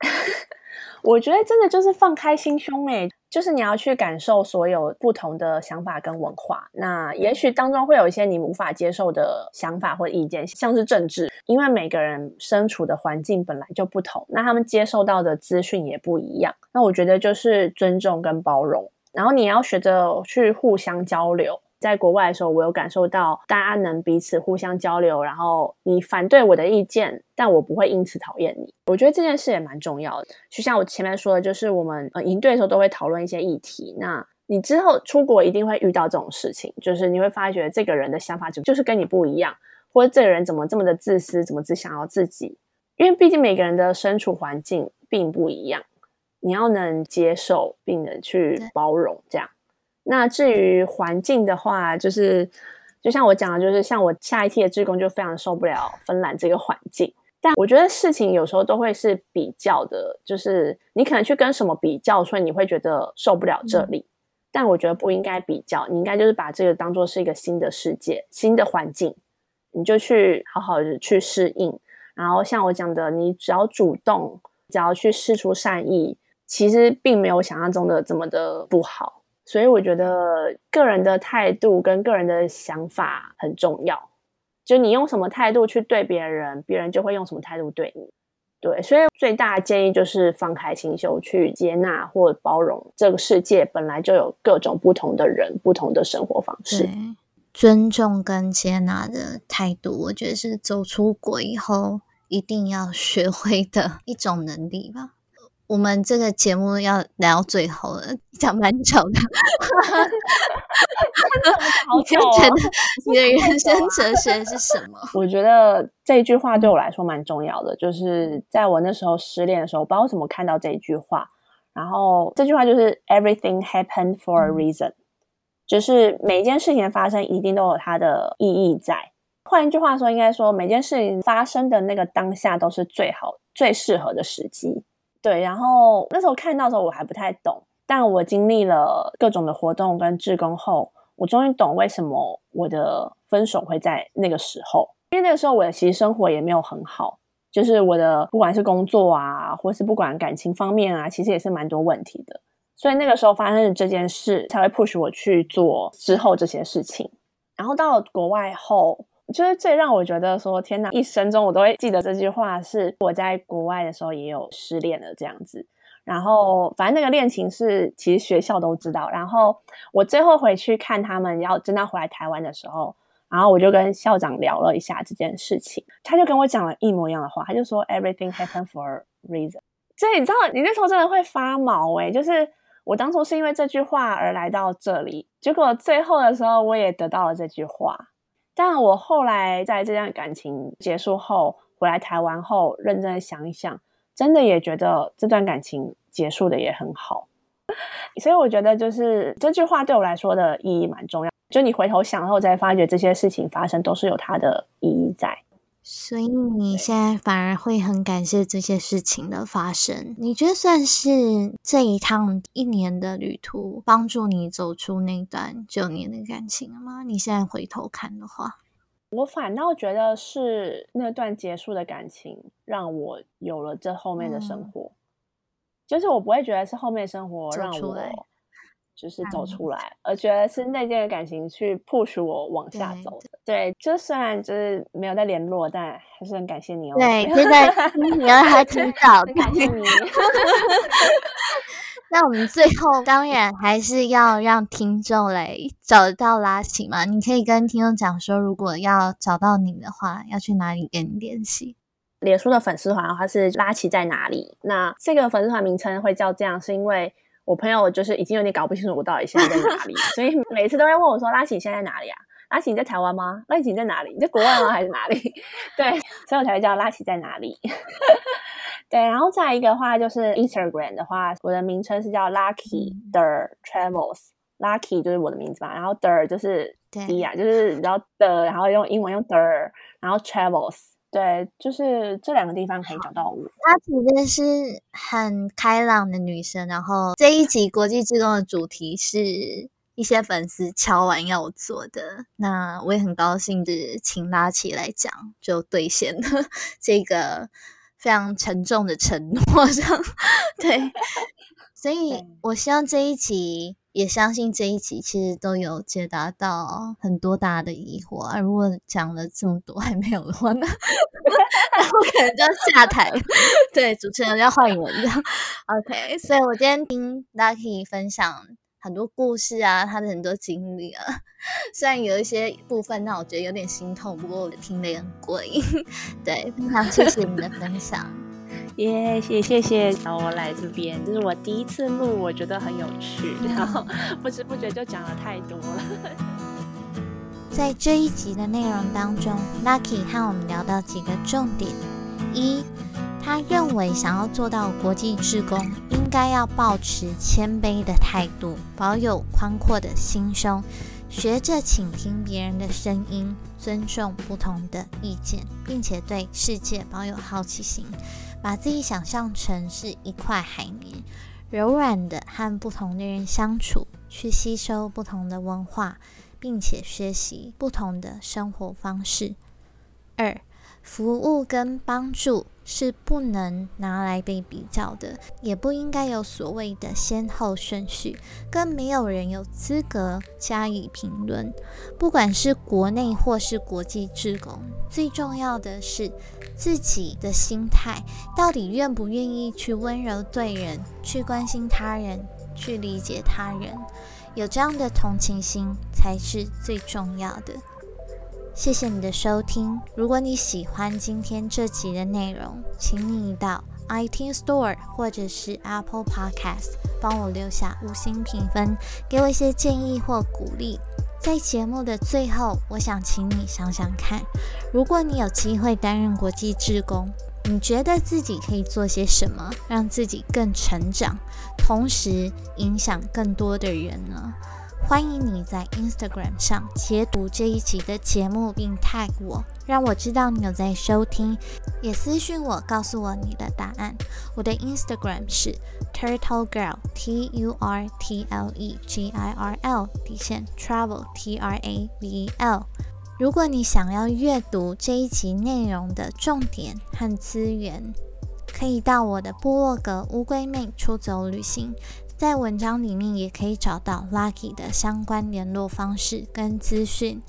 我觉得真的就是放开心胸诶，就是你要去感受所有不同的想法跟文化。那也许当中会有一些你无法接受的想法或意见，像是政治，因为每个人身处的环境本来就不同，那他们接受到的资讯也不一样。那我觉得就是尊重跟包容，然后你要学着去互相交流。在国外的时候，我有感受到大家能彼此互相交流，然后你反对我的意见，但我不会因此讨厌你。我觉得这件事也蛮重要的。就像我前面说的，就是我们呃营队的时候都会讨论一些议题。那你之后出国一定会遇到这种事情，就是你会发觉这个人的想法就就是跟你不一样，或者这个人怎么这么的自私，怎么只想要自己？因为毕竟每个人的身处环境并不一样，你要能接受并能去包容这样。那至于环境的话，就是就像我讲的，就是像我下一期的志工就非常受不了芬兰这个环境。但我觉得事情有时候都会是比较的，就是你可能去跟什么比较，所以你会觉得受不了这里。但我觉得不应该比较，你应该就是把这个当做是一个新的世界、新的环境，你就去好好的去适应。然后像我讲的，你只要主动，只要去试出善意，其实并没有想象中的这么的不好。所以我觉得个人的态度跟个人的想法很重要，就你用什么态度去对别人，别人就会用什么态度对你。对，所以最大的建议就是放开心胸去接纳或包容这个世界本来就有各种不同的人，不同的生活方式。尊重跟接纳的态度，我觉得是走出国以后一定要学会的一种能力吧。我们这个节目要聊到最后了，讲蛮久的。你就觉得你的人生哲学是什么？我觉得这句话对我来说蛮重要的，就是在我那时候失恋的时候，不知道怎么看到这一句话。然后这句话就是 “Everything happened for a reason”，就是每一件事情的发生一定都有它的意义在。换一句话说，应该说每件事情发生的那个当下都是最好、最适合的时机。对，然后那时候看到的时候我还不太懂，但我经历了各种的活动跟志工后，我终于懂为什么我的分手会在那个时候。因为那个时候我的其实生活也没有很好，就是我的不管是工作啊，或是不管感情方面啊，其实也是蛮多问题的。所以那个时候发生的这件事，才会 push 我去做之后这些事情。然后到了国外后。就是最让我觉得说天哪，一生中我都会记得这句话，是我在国外的时候也有失恋了这样子。然后反正那个恋情是其实学校都知道。然后我最后回去看他们要真的回来台湾的时候，然后我就跟校长聊了一下这件事情，他就跟我讲了一模一样的话，他就说 Everything happen for a reason。所以你知道，你那时候真的会发毛诶，就是我当初是因为这句话而来到这里，结果最后的时候我也得到了这句话。但我后来在这段感情结束后回来台湾后，认真想一想，真的也觉得这段感情结束的也很好。所以我觉得，就是这句话对我来说的意义蛮重要。就你回头想后，再发觉这些事情发生都是有它的意义在。所以你现在反而会很感谢这些事情的发生，你觉得算是这一趟一年的旅途帮助你走出那段九年的感情了吗？你现在回头看的话，我反倒觉得是那段结束的感情让我有了这后面的生活，就是我不会觉得是后面生活让我。就是走出来，而觉得是那件感情去 push 我往下走的。对，就虽然就是没有再联络，但还是很感谢你哦。对，现在你还挺早的，感谢你。那我们最后当然还是要让听众来找到拉奇嘛。你可以跟听众讲说，如果要找到你的话，要去哪里跟你联系？脸书的粉丝团的话是拉奇在哪里？那这个粉丝团名称会叫这样，是因为我朋友就是已经有点搞不清楚我到底现在在哪里，所以每次都会问我说：“拉奇你现在在哪里啊？拉奇你在台湾吗？拉奇你在哪里？你在国外吗？还是哪里？” 对，所以我才会叫拉奇在哪里。对，然后再一个话就是 Instagram 的话，我的名称是叫 Lucky 的 Travels，Lucky 就是我的名字嘛，然后的就是迪亚，就是然后的，然后用英文用的，然后 Travels，对，就是这两个地方可以找到我。Lucky 真的是很开朗的女生，然后这一集国际志工的主题是一些粉丝敲完要做的，那我也很高兴的请拉起来讲，就兑现了 这个。非常沉重的承诺，这样 对，所以我希望这一集，也相信这一集其实都有解答到很多大家的疑惑啊。如果讲了这么多还没有的话，那 那我可能就要下台，对，主持人要换一位这样。OK，所以我今天听 Lucky 分享。很多故事啊，他的很多经历啊，虽然有一些部分让我觉得有点心痛，不过我听得也很过瘾。对，非常谢谢你的分享，耶，谢谢谢找我来这边，这是我第一次录，我觉得很有趣，然后不知不觉就讲了太多了。在这一集的内容当中，Lucky 和我们聊到几个重点：一，他认为想要做到国际志工。应该要保持谦卑的态度，保有宽阔的心胸，学着倾听别人的声音，尊重不同的意见，并且对世界保有好奇心，把自己想象成是一块海绵，柔软的和不同的人相处，去吸收不同的文化，并且学习不同的生活方式。二服务跟帮助是不能拿来被比较的，也不应该有所谓的先后顺序，更没有人有资格加以评论。不管是国内或是国际职工，最重要的是自己的心态，到底愿不愿意去温柔对人，去关心他人，去理解他人，有这样的同情心才是最重要的。谢谢你的收听。如果你喜欢今天这集的内容，请你到 iTunes Store 或者是 Apple Podcast 帮我留下五星评分，给我一些建议或鼓励。在节目的最后，我想请你想想看，如果你有机会担任国际志工，你觉得自己可以做些什么，让自己更成长，同时影响更多的人呢？欢迎你在 Instagram 上截图这一集的节目，并 tag 我，让我知道你有在收听。也私信我，告诉我你的答案。我的 Instagram 是 Turtle Girl T U R T L E G I R L 底线 Travel T R A V E L。如果你想要阅读这一集内容的重点和资源，可以到我的部落格乌龟妹出走旅行。在文章里面也可以找到 Lucky 的相关联络方式跟资讯。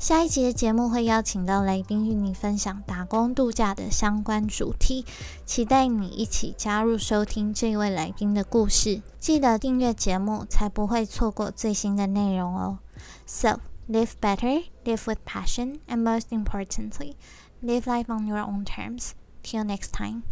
下一集的节目会邀请到来宾与你分享打工度假的相关主题，期待你一起加入收听这位来宾的故事。记得订阅节目，才不会错过最新的内容哦。So live better, live with passion, and most importantly, live life on your own terms. Till next time.